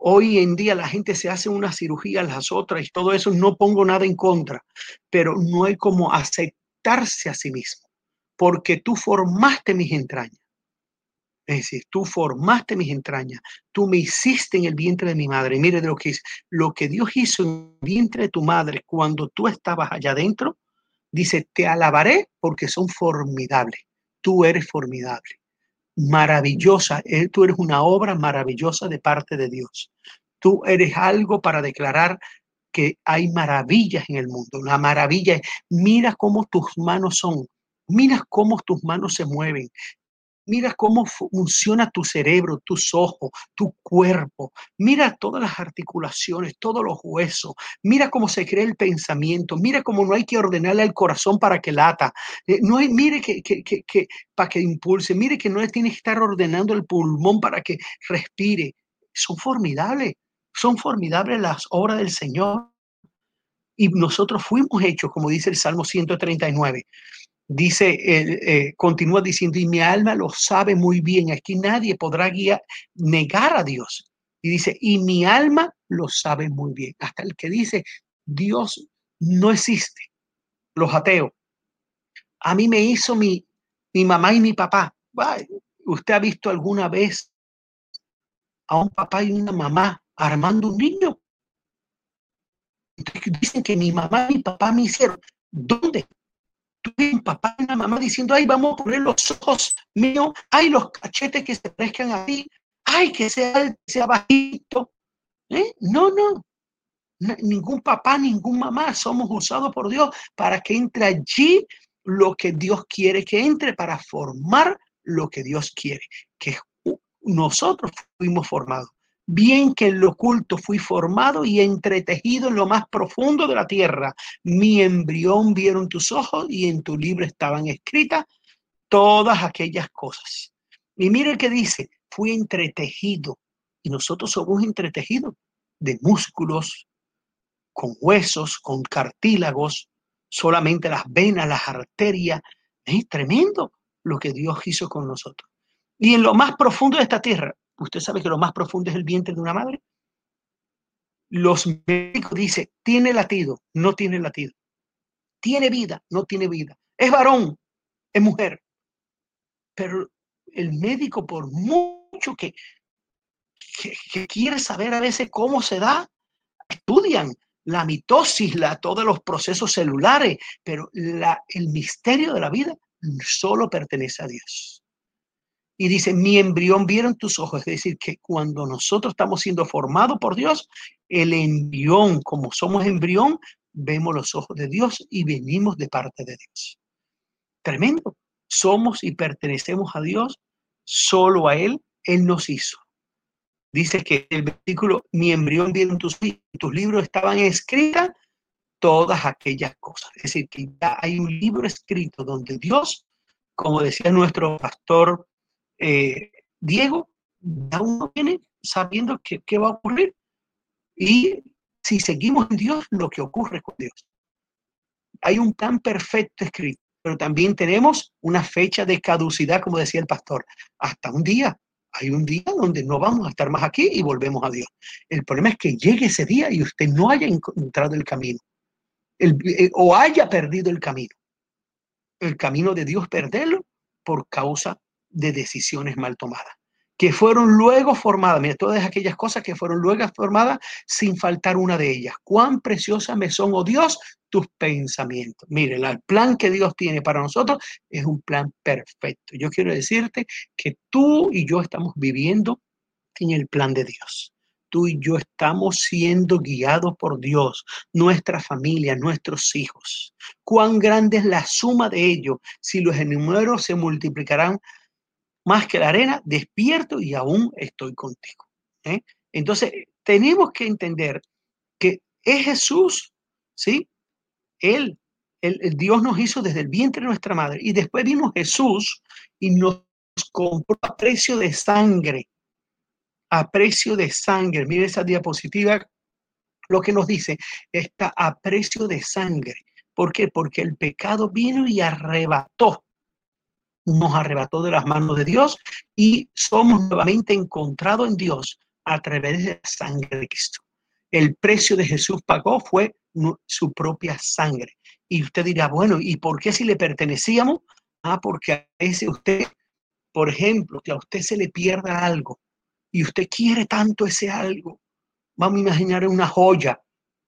Hoy en día la gente se hace una cirugía, las otras y todo eso, no pongo nada en contra, pero no hay como aceptarse a sí mismo, porque tú formaste mis entrañas. Es decir, tú formaste mis entrañas, tú me hiciste en el vientre de mi madre. Mire lo que es, lo que Dios hizo en el vientre de tu madre cuando tú estabas allá adentro, dice, te alabaré porque son formidables. Tú eres formidable, maravillosa. Eh, tú eres una obra maravillosa de parte de Dios. Tú eres algo para declarar que hay maravillas en el mundo. La maravilla mira cómo tus manos son, mira cómo tus manos se mueven, Mira cómo funciona tu cerebro, tus ojos, tu cuerpo. Mira todas las articulaciones, todos los huesos. Mira cómo se crea el pensamiento. Mira cómo no hay que ordenarle al corazón para que lata. Eh, no hay, mire que, que, que, que, para que impulse. Mire que no tiene que estar ordenando el pulmón para que respire. Son formidables. Son formidables las obras del Señor. Y nosotros fuimos hechos, como dice el Salmo 139 dice, eh, continúa diciendo, y mi alma lo sabe muy bien, aquí nadie podrá negar a Dios. Y dice, y mi alma lo sabe muy bien. Hasta el que dice, Dios no existe, los ateos. A mí me hizo mi, mi mamá y mi papá. ¿Usted ha visto alguna vez a un papá y una mamá armando un niño? Dicen que mi mamá y mi papá me hicieron. ¿Dónde? Tuve un papá y una mamá diciendo, ay, vamos a poner los ojos míos, ay, los cachetes que se parezcan a ti, ay, que sea, sea bajito. ¿Eh? No, no. Ningún papá, ningún mamá somos usados por Dios para que entre allí lo que Dios quiere que entre, para formar lo que Dios quiere, que nosotros fuimos formados. Bien que en lo oculto fui formado y entretejido en lo más profundo de la tierra. Mi embrión vieron tus ojos y en tu libro estaban escritas todas aquellas cosas. Y mire que dice, fui entretejido. Y nosotros somos entretejidos de músculos, con huesos, con cartílagos, solamente las venas, las arterias. Es tremendo lo que Dios hizo con nosotros. Y en lo más profundo de esta tierra, Usted sabe que lo más profundo es el vientre de una madre. Los médicos dicen, tiene latido, no tiene latido. Tiene vida, no tiene vida. Es varón, es mujer. Pero el médico, por mucho que, que, quiere saber a veces cómo se da, estudian la mitosis, la, todos los procesos celulares, pero la, el misterio de la vida solo pertenece a Dios. Y dice, mi embrión vieron tus ojos. Es decir, que cuando nosotros estamos siendo formados por Dios, el embrión, como somos embrión, vemos los ojos de Dios y venimos de parte de Dios. Tremendo. Somos y pertenecemos a Dios, solo a Él, Él nos hizo. Dice que el versículo, mi embrión vieron tus, tus libros, estaban escritas todas aquellas cosas. Es decir, que ya hay un libro escrito donde Dios, como decía nuestro pastor eh, Diego, ya uno viene sabiendo qué va a ocurrir. Y si seguimos en Dios, lo que ocurre con Dios. Hay un plan perfecto escrito, pero también tenemos una fecha de caducidad, como decía el pastor, hasta un día. Hay un día donde no vamos a estar más aquí y volvemos a Dios. El problema es que llegue ese día y usted no haya encontrado el camino eh, o haya perdido el camino. El camino de Dios perderlo por causa de decisiones mal tomadas, que fueron luego formadas, mira, todas aquellas cosas que fueron luego formadas sin faltar una de ellas. Cuán preciosa me son, oh Dios, tus pensamientos. Mire, el plan que Dios tiene para nosotros es un plan perfecto. Yo quiero decirte que tú y yo estamos viviendo en el plan de Dios tú y yo estamos siendo guiados por Dios, nuestra familia, nuestros hijos. Cuán grande es la suma de ellos si los números se multiplicarán más que la arena, despierto y aún estoy contigo. ¿eh? Entonces, tenemos que entender que es Jesús, ¿sí? Él, el, Dios nos hizo desde el vientre de nuestra madre y después vino Jesús y nos compró a precio de sangre, a precio de sangre. Mire esa diapositiva, lo que nos dice, está a precio de sangre. ¿Por qué? Porque el pecado vino y arrebató nos arrebató de las manos de Dios y somos nuevamente encontrados en Dios a través de la sangre de Cristo. El precio de Jesús pagó fue su propia sangre. Y usted dirá, bueno, ¿y por qué si le pertenecíamos? Ah, porque a veces usted, por ejemplo, que a usted se le pierda algo y usted quiere tanto ese algo. Vamos a imaginar una joya,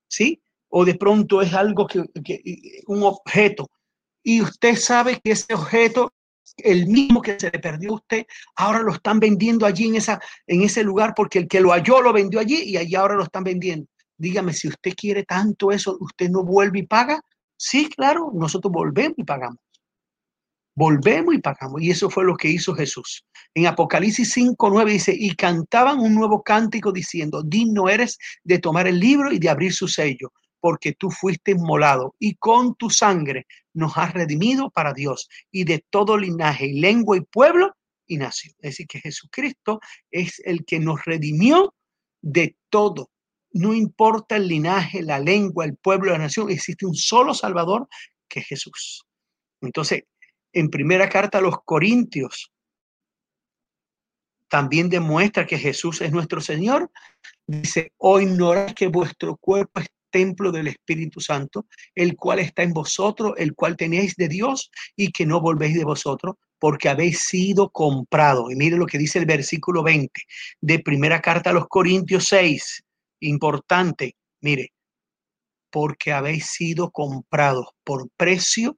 ¿sí? O de pronto es algo que, que un objeto y usted sabe que ese objeto el mismo que se le perdió a usted, ahora lo están vendiendo allí en, esa, en ese lugar porque el que lo halló lo vendió allí y allí ahora lo están vendiendo. Dígame, si usted quiere tanto eso, ¿usted no vuelve y paga? Sí, claro, nosotros volvemos y pagamos. Volvemos y pagamos. Y eso fue lo que hizo Jesús. En Apocalipsis 5, 9 dice, y cantaban un nuevo cántico diciendo, digno eres de tomar el libro y de abrir su sello, porque tú fuiste inmolado y con tu sangre nos has redimido para Dios y de todo linaje y lengua y pueblo y nación. Es decir, que Jesucristo es el que nos redimió de todo. No importa el linaje, la lengua, el pueblo, la nación, existe un solo Salvador que es Jesús. Entonces, en primera carta a los Corintios, también demuestra que Jesús es nuestro Señor. Dice, o ignoráis que vuestro cuerpo templo del Espíritu Santo, el cual está en vosotros, el cual tenéis de Dios y que no volvéis de vosotros, porque habéis sido comprado. Y mire lo que dice el versículo 20 de primera carta a los Corintios 6. Importante, mire, porque habéis sido comprados por precio,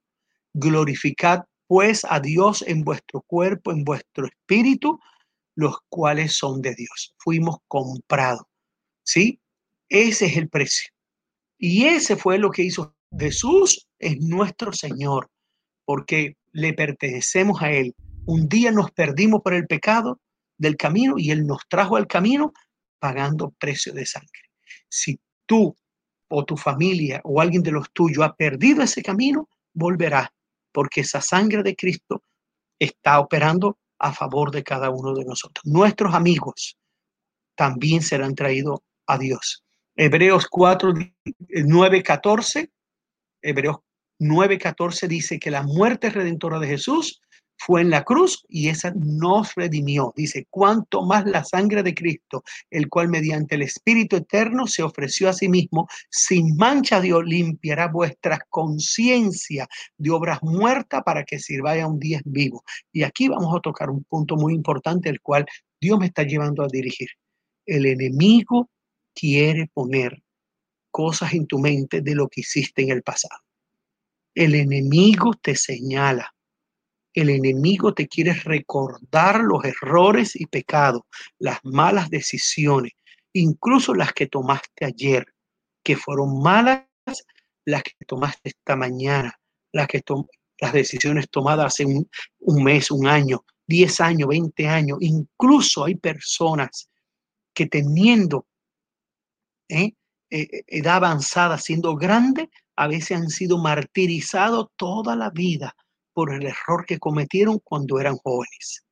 glorificad pues a Dios en vuestro cuerpo, en vuestro espíritu, los cuales son de Dios. Fuimos comprados. ¿Sí? Ese es el precio. Y ese fue lo que hizo Jesús, es nuestro Señor, porque le pertenecemos a Él. Un día nos perdimos por el pecado del camino y Él nos trajo al camino pagando precio de sangre. Si tú o tu familia o alguien de los tuyos ha perdido ese camino, volverá, porque esa sangre de Cristo está operando a favor de cada uno de nosotros. Nuestros amigos también serán traídos a Dios. Hebreos 4, 9, 14. Hebreos 9, 14 dice que la muerte redentora de Jesús fue en la cruz y esa nos redimió. Dice, cuanto más la sangre de Cristo, el cual mediante el Espíritu Eterno se ofreció a sí mismo, sin mancha Dios limpiará vuestras conciencias de obras muertas para que sirváis a un día vivo. Y aquí vamos a tocar un punto muy importante, el cual Dios me está llevando a dirigir. El enemigo quiere poner cosas en tu mente de lo que hiciste en el pasado. El enemigo te señala el enemigo te quiere recordar los errores y pecados, las malas decisiones, incluso las que tomaste ayer, que fueron malas, las que tomaste esta mañana, las, que las decisiones tomadas hace un, mes, un año, 10 años, 20 años. Incluso hay personas que teniendo ¿eh? Eh, eh, edad avanzada, siendo grande, a veces han sido martirizados toda la vida por el error que cometieron cuando eran jóvenes.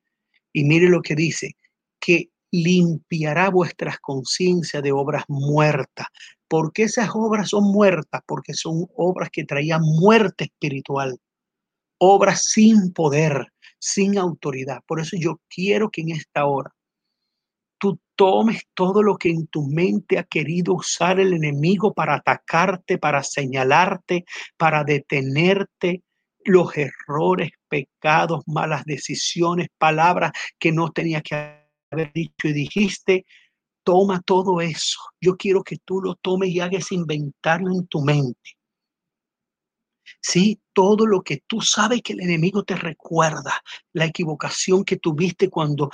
Y mire lo que dice, que limpiará vuestras conciencias de obras muertas. ¿Por qué esas obras son muertas? Porque son obras que traían muerte espiritual, obras sin poder, sin autoridad. Por eso yo quiero que en esta hora tú tomes todo lo que en tu mente ha querido usar el enemigo para atacarte, para señalarte, para detenerte, los errores, pecados, malas decisiones, palabras que no tenía que haber dicho y dijiste. Toma todo eso. Yo quiero que tú lo tomes y hagas inventarlo en tu mente. Sí, todo lo que tú sabes que el enemigo te recuerda, la equivocación que tuviste cuando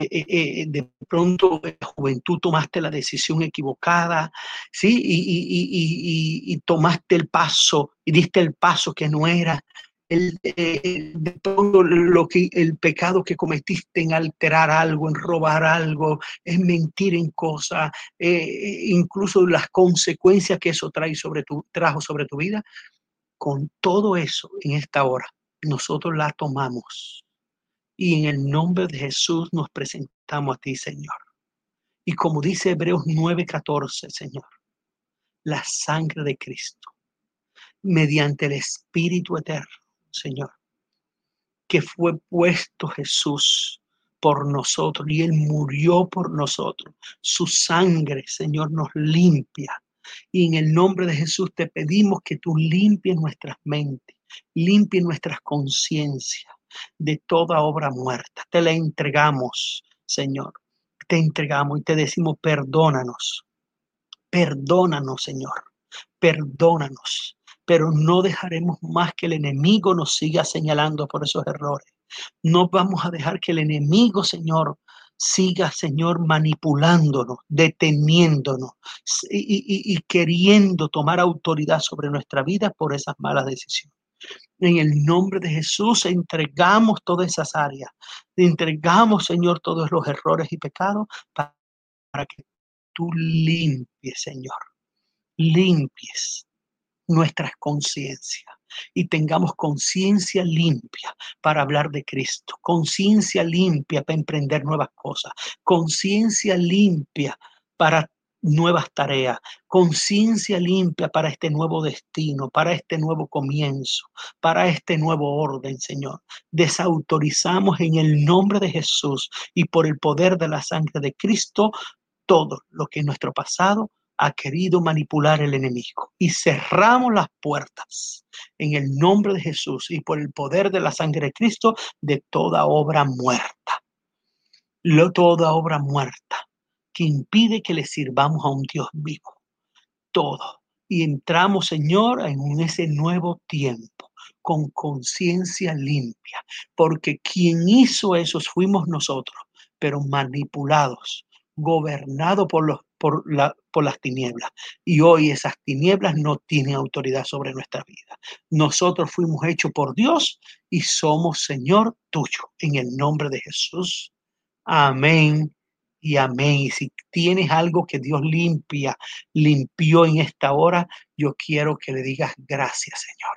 eh, eh, eh, de pronto juventud tomaste la decisión equivocada, ¿sí? Y, tomaste el paso y diste el paso que no era. El, de todo lo que el pecado que cometiste en alterar algo, en robar algo, en mentir en cosas, incluso las consecuencias que eso trae sobre tu, trajo sobre tu vida, con todo eso en esta hora, nosotros la tomamos y en el nombre de Jesús nos presentamos a ti, Señor. Y como dice Hebreos 9:14, Señor, la sangre de Cristo, mediante el Espíritu Eterno, Señor, que fue puesto Jesús por nosotros y Él murió por nosotros. Su sangre, Señor, nos limpia. Y en el nombre de Jesús te pedimos que tú limpies nuestras mentes, limpies nuestras conciencias de toda obra muerta. Te la entregamos, Señor. Te entregamos y te decimos, perdónanos. Perdónanos, Señor. Perdónanos. Pero no dejaremos más que el enemigo nos siga señalando por esos errores. No vamos a dejar que el enemigo, Señor, siga, Señor, manipulándonos, deteniéndonos y, queriendo tomar autoridad sobre nuestra vida por esas malas decisiones. En el nombre de Jesús entregamos todas esas áreas. Entregamos, Señor, todos los errores y pecados para, que tú limpies, Señor. Limpies nuestras conciencias y tengamos conciencia limpia para hablar de Cristo, conciencia limpia para emprender nuevas cosas, conciencia limpia para nuevas tareas, conciencia limpia para este nuevo destino, para este nuevo comienzo, para este nuevo orden, Señor. Desautorizamos en el nombre de Jesús y por el poder de la sangre de Cristo todo lo que en nuestro pasado ha querido manipular el enemigo. Y cerramos las puertas en el nombre de Jesús y por el poder de la sangre de Cristo de toda obra muerta. Lo, toda obra muerta que impide que le sirvamos a un Dios vivo. Todo. Y entramos, Señor, en ese nuevo tiempo con conciencia limpia, porque quien hizo eso fuimos nosotros, pero manipulados, gobernados por, por, la, por las tinieblas. Y hoy esas tinieblas no tienen autoridad sobre nuestra vida. Nosotros fuimos hechos por Dios y somos Señor tuyo. En el nombre de Jesús. Amén y amén. Y si tienes algo que Dios limpia, limpió en esta hora, yo quiero que le digas gracias, Señor.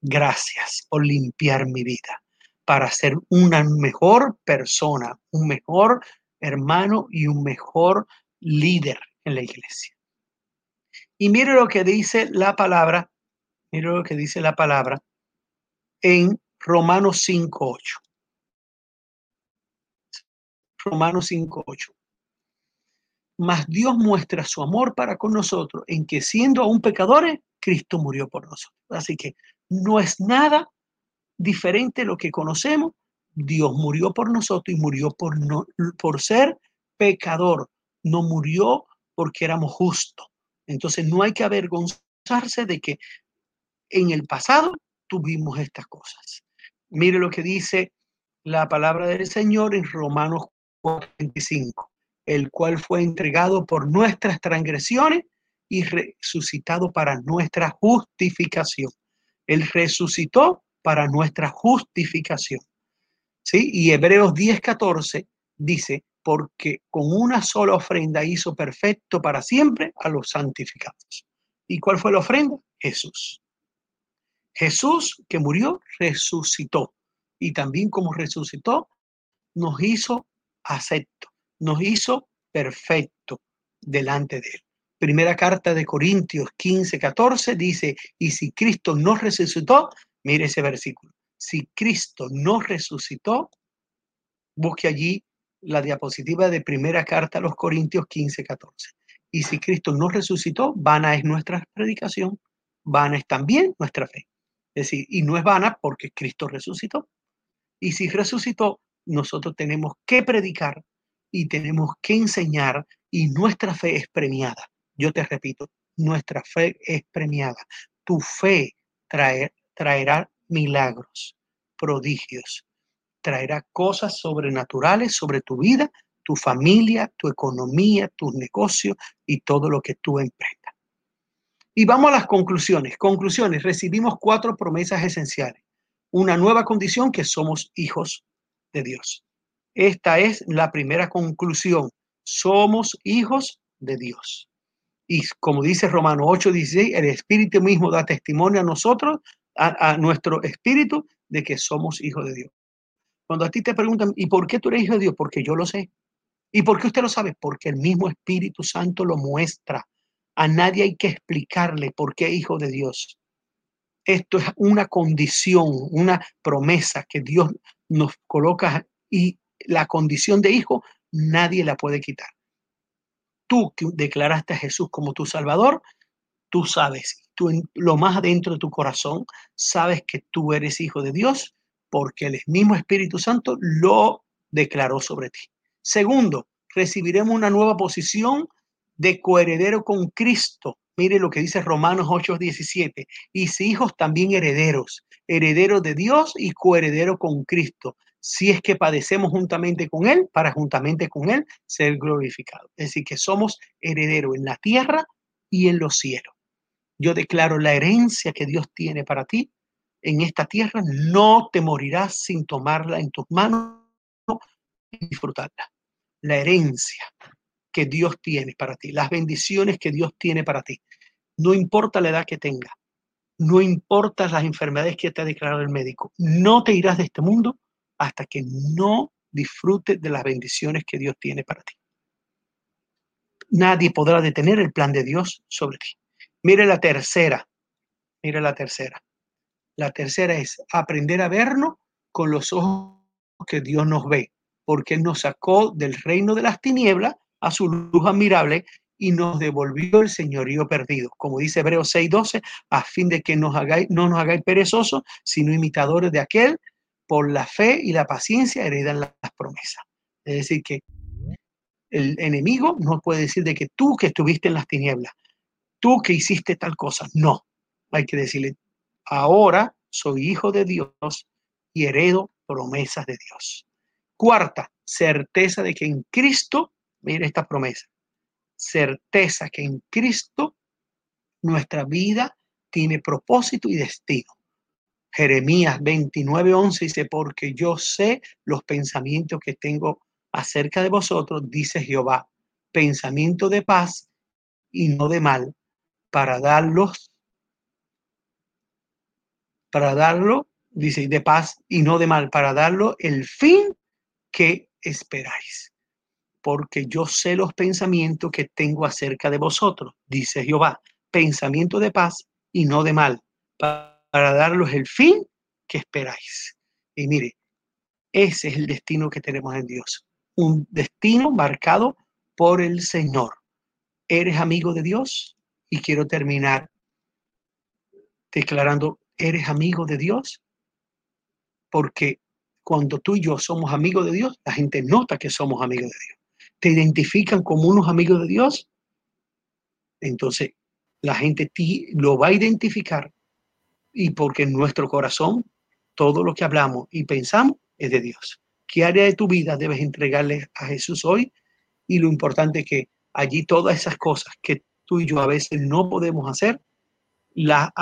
Gracias por limpiar mi vida para ser una mejor persona, un mejor hermano y un mejor líder en la iglesia. Y mire lo que dice la palabra, mire lo que dice la palabra en Romanos 5.8. Romanos 5.8. Mas Dios muestra su amor para con nosotros en que siendo aún pecadores, Cristo murió por nosotros. Así que no es nada diferente lo que conocemos. Dios murió por nosotros y murió por, no, por ser pecador. No murió porque éramos justos. Entonces no hay que avergonzarse de que en el pasado tuvimos estas cosas. Mire lo que dice la palabra del Señor en Romanos 25, el cual fue entregado por nuestras transgresiones y resucitado para nuestra justificación. Él resucitó para nuestra justificación. ¿Sí? Y Hebreos 10:14 dice, porque con una sola ofrenda hizo perfecto para siempre a los santificados. ¿Y cuál fue la ofrenda? Jesús. Jesús que murió, resucitó. Y también como resucitó, nos hizo acepto, nos hizo perfecto delante de él. Primera carta de Corintios 15, 14 dice, y si Cristo no resucitó, mire ese versículo, si Cristo no resucitó, busque allí la diapositiva de primera carta a los Corintios 15, 14. Y si Cristo no resucitó, vana es nuestra predicación, vana es también nuestra fe. Es decir, y no es vana porque Cristo resucitó. Y si resucitó, nosotros tenemos que predicar y tenemos que enseñar y nuestra fe es premiada. Yo te repito, nuestra fe es premiada. Tu fe traerá milagros, prodigios, traerá cosas sobrenaturales sobre tu vida, tu familia, tu economía, tus negocios y todo lo que tú emprendas. Y vamos a las conclusiones. Conclusiones, recibimos cuatro promesas esenciales. Una nueva condición que somos hijos de Dios. Esta es la primera conclusión. Somos hijos de Dios. Y como dice Romano 8:16, el Espíritu mismo da testimonio a nosotros, a, a, nuestro espíritu, de que somos hijos de Dios. Cuando a ti te preguntan, ¿y por qué tú eres hijo de Dios? Porque yo lo sé. ¿Y por qué usted lo sabe? Porque el mismo Espíritu Santo lo muestra. A nadie hay que explicarle por qué hijo de Dios. Esto es una condición, una promesa que Dios nos coloca y la condición de hijo nadie la puede quitar. Tú que declaraste a Jesús como tu Salvador, tú sabes, tú en lo más adentro de tu corazón sabes que tú eres hijo de Dios porque el mismo Espíritu Santo lo declaró sobre ti. Segundo, recibiremos una nueva posición de coheredero con Cristo. Mire lo que dice Romanos 8:17. Y si hijos también herederos, herederos de Dios y coherederos con Cristo si es que padecemos juntamente con Él, para juntamente con Él ser glorificado. Es decir, que somos herederos en la tierra y en los cielos. Yo declaro la herencia que Dios tiene para ti en esta tierra, no te morirás sin tomarla en tus manos y disfrutarla. La herencia que Dios tiene para ti, las bendiciones que Dios tiene para ti. No importa la edad que tenga, no importa las enfermedades que te ha declarado el médico, no te irás de este mundo hasta que no disfrutes de las bendiciones que Dios tiene para ti. nadie podrá detener el plan de Dios sobre ti. Mire la tercera, mire la tercera. La tercera es aprender a vernos con los ojos que Dios nos ve, porque Él nos sacó del reino de las tinieblas a su luz admirable y nos devolvió el señorío perdido, como dice Hebreos 6:12, a fin de que nos hagáis, no nos hagáis perezosos, sino imitadores de aquel, por la fe y la paciencia heredan las promesas. Es decir, que el enemigo no puede decir de que tú que estuviste en las tinieblas, tú que hiciste tal cosa. No, hay que decirle, ahora soy hijo de Dios y heredo promesas de Dios. Cuarta, certeza de que en Cristo, mire esta promesa, certeza que en Cristo nuestra vida tiene propósito y destino. Jeremías 29:11 dice, porque yo sé los pensamientos que tengo acerca de vosotros, dice Jehová, pensamiento de paz y no de mal, para darlos, para darlo, dice, de paz y no de mal, para darlo el fin que esperáis. Porque yo sé los pensamientos que tengo acerca de vosotros, dice Jehová, pensamiento de paz y no de mal, para, darlos el fin que esperáis. Y mire, ese es el destino que tenemos en Dios un destino marcado por el Señor. ¿Eres amigo de Dios? Y quiero terminar declarando, ¿eres amigo de Dios? Porque cuando tú y yo somos amigos de Dios, la gente nota que somos amigos de Dios. ¿Te identifican como unos amigos de Dios? Entonces, la gente lo va a identificar y porque en nuestro corazón todo lo que hablamos y pensamos es de Dios qué área de tu vida debes entregarle a Jesús hoy y lo importante es que allí todas esas cosas que tú y yo a veces no podemos hacer, la,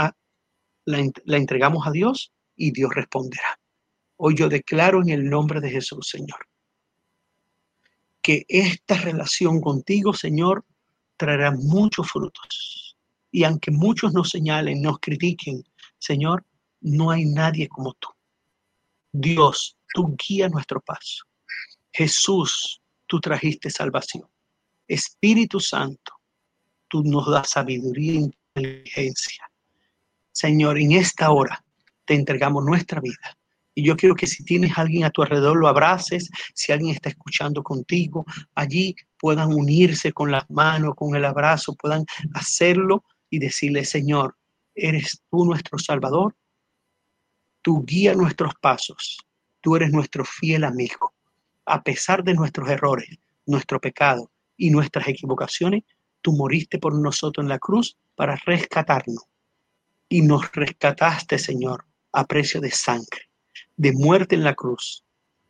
la entregamos a Dios y Dios responderá. Hoy yo declaro en el nombre de Jesús, Señor, que esta relación contigo, Señor, traerá muchos frutos. Y aunque muchos nos señalen, nos critiquen, Señor, no hay nadie como tú. Dios, tú guía nuestro paso. Jesús, tú trajiste salvación. Espíritu Santo, tú nos das sabiduría e inteligencia. Señor, en esta hora te entregamos nuestra vida. Y yo quiero que si tienes alguien a tu alrededor, lo abraces. Si alguien está escuchando contigo, allí puedan unirse con las manos, con el abrazo, puedan hacerlo y decirle, Señor, eres tú nuestro Salvador. Tú guía nuestros pasos tú eres nuestro fiel amigo. A pesar de nuestros errores, nuestro pecado y nuestras equivocaciones, tú moriste por nosotros en la cruz para rescatarnos. Y nos rescataste, Señor, a precio de sangre, de muerte en la cruz,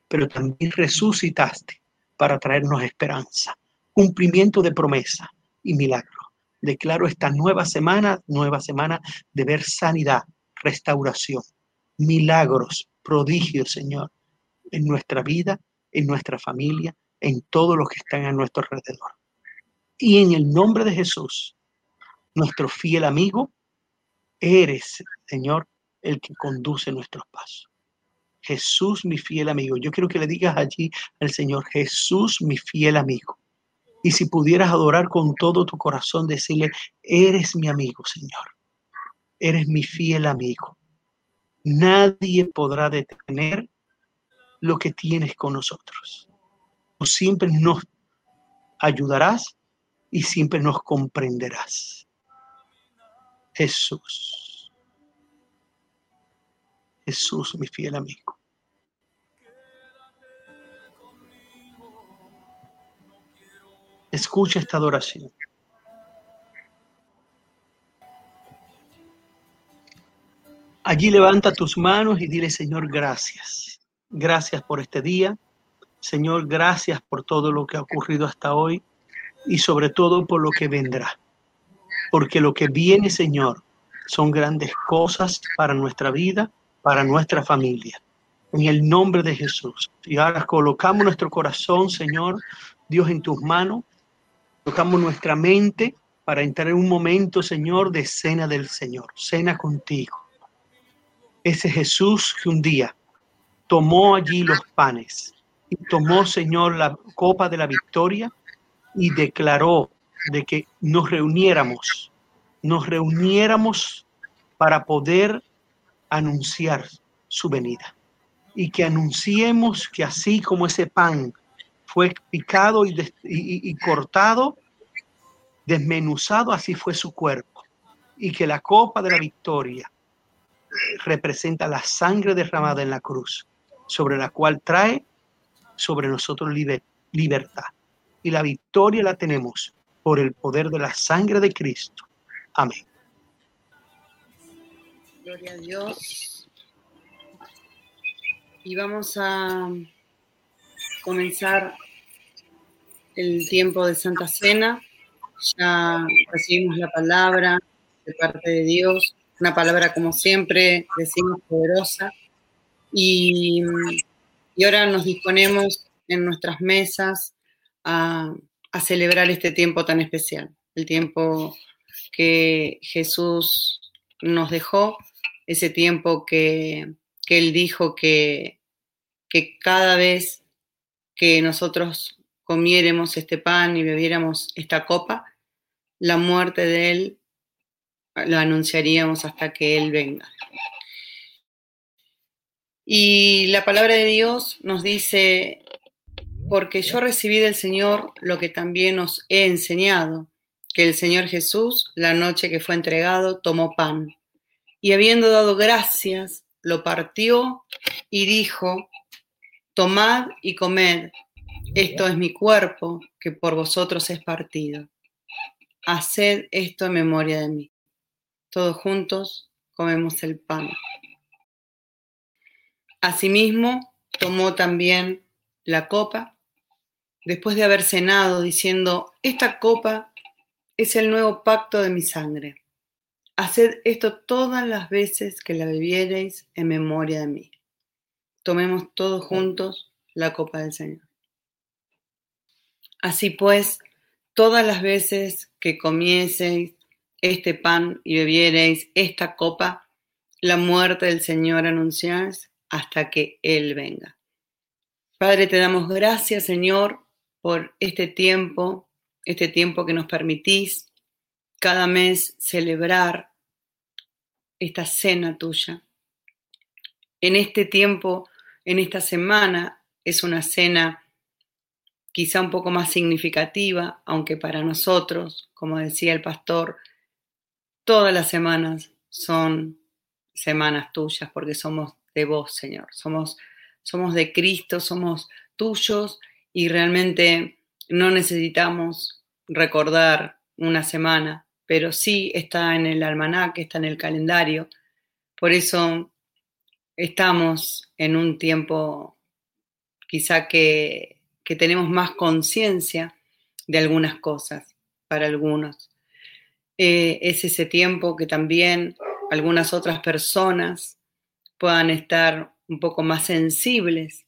pero también resucitaste para traernos esperanza, cumplimiento de promesa y milagro. Declaro esta nueva semana, nueva semana de ver sanidad, restauración, milagros, prodigios, Señor, en nuestra vida, en nuestra familia, en todos los que están a nuestro alrededor. Y en el nombre de Jesús, nuestro fiel amigo, eres, Señor, el que conduce nuestros pasos. Jesús, mi fiel amigo. Yo quiero que le digas allí al Señor, Jesús, mi fiel amigo. Y si pudieras adorar con todo tu corazón, decirle, eres mi amigo, Señor. Eres mi fiel amigo. Nadie podrá detener lo que tienes con nosotros. Tú siempre nos ayudarás y siempre nos comprenderás. Jesús. Jesús, mi fiel amigo. Escucha esta adoración. Allí levanta tus manos y dile, Señor, gracias. Gracias por este día. Señor, gracias por todo lo que ha ocurrido hasta hoy y sobre todo por lo que vendrá. Porque lo que viene, Señor, son grandes cosas para nuestra vida, para nuestra familia. En el nombre de Jesús. Y ahora colocamos nuestro corazón, Señor, Dios, en tus manos. Colocamos nuestra mente para entrar en un momento, Señor, de cena del Señor, cena contigo. Ese Jesús que un día tomó allí los panes y tomó, Señor, la copa de la victoria y declaró de que nos reuniéramos, nos reuniéramos para poder anunciar su venida. Y que anunciemos que así como ese pan fue picado y, cortado, desmenuzado, así fue su cuerpo y que la copa de la victoria representa la sangre derramada en la cruz, sobre la cual trae sobre nosotros libertad. Y la victoria la tenemos por el poder de la sangre de Cristo. Amén. Gloria a Dios. Y vamos a comenzar el tiempo de Santa Cena. Ya recibimos la palabra de parte de Dios, una palabra como siempre, decimos poderosa. Y, y ahora nos disponemos en nuestras mesas a, celebrar este tiempo tan especial, el tiempo que Jesús nos dejó, ese tiempo que, Él dijo que, que cada vez que nosotros comiéramos este pan y bebiéramos esta copa, la muerte de Él lo anunciaríamos hasta que Él venga. Y la palabra de Dios nos dice porque yo recibí del Señor lo que también os he enseñado, que el Señor Jesús, la noche que fue entregado, tomó pan, y habiendo dado gracias, lo partió y dijo, tomad y comed, esto es mi cuerpo, que por vosotros es partido. Haced esto en memoria de mí. Todos juntos comemos el pan. Asimismo, tomó también la copa después de haber cenado, diciendo, esta copa es el nuevo pacto de mi sangre. Haced esto todas las veces que la bebiereis en memoria de mí. Tomemos todos juntos la copa del Señor. Así pues, todas las veces que comieseis este pan y bebiereis esta copa, la muerte del Señor anunciáis hasta que Él venga. Padre, te damos gracias, Señor, por este tiempo, este tiempo que nos permitís cada mes celebrar esta cena tuya. En este tiempo, en esta semana, es una cena quizá un poco más significativa, aunque para nosotros, como decía el pastor, todas las semanas son semanas tuyas porque somos de vos, Señor. Somos, somos de Cristo, somos tuyos y realmente no necesitamos recordar una semana, pero sí está en el almanaque, está en el calendario. Por eso estamos en un tiempo quizá que, tenemos más conciencia de algunas cosas para algunos. Eh, es ese tiempo que también algunas otras personas puedan estar un poco más sensibles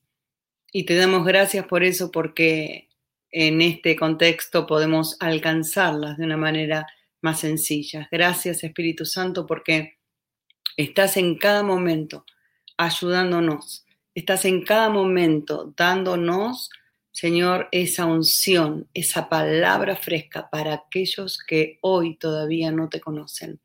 y te damos gracias por eso porque en este contexto podemos alcanzarlas de una manera más sencilla. Gracias Espíritu Santo porque estás en cada momento ayudándonos, estás en cada momento dándonos, Señor, esa unción, esa palabra fresca para aquellos que hoy todavía no te conocen.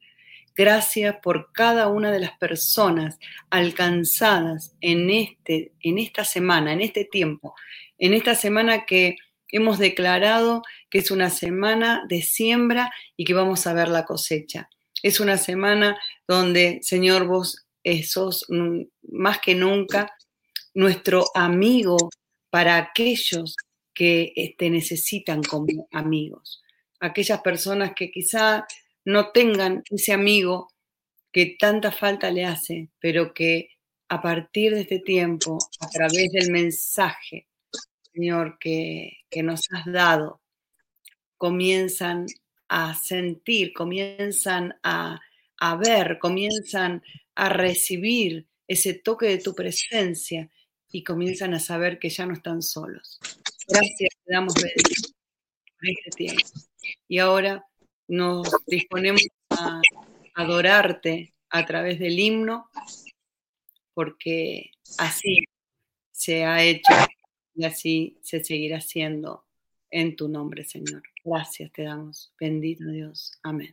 Gracias por cada una de las personas alcanzadas en, este, en esta semana, en este tiempo, en esta semana que hemos declarado que es una semana de siembra y que vamos a ver la cosecha. Es una semana donde, Señor, vos sos más que nunca nuestro amigo para aquellos que te necesitan como amigos. Aquellas personas que quizá no tengan ese amigo que tanta falta le hace, pero que a partir de este tiempo, a través del mensaje, Señor, que, nos has dado, comienzan a sentir, comienzan a, a ver, comienzan a recibir ese toque de tu presencia y comienzan a saber que ya no están solos. Gracias, te damos por este tiempo. Y ahora nos disponemos a adorarte a través del himno, porque así se ha hecho y así se seguirá haciendo en tu nombre, Señor. Gracias te damos. Bendito Dios. Amén.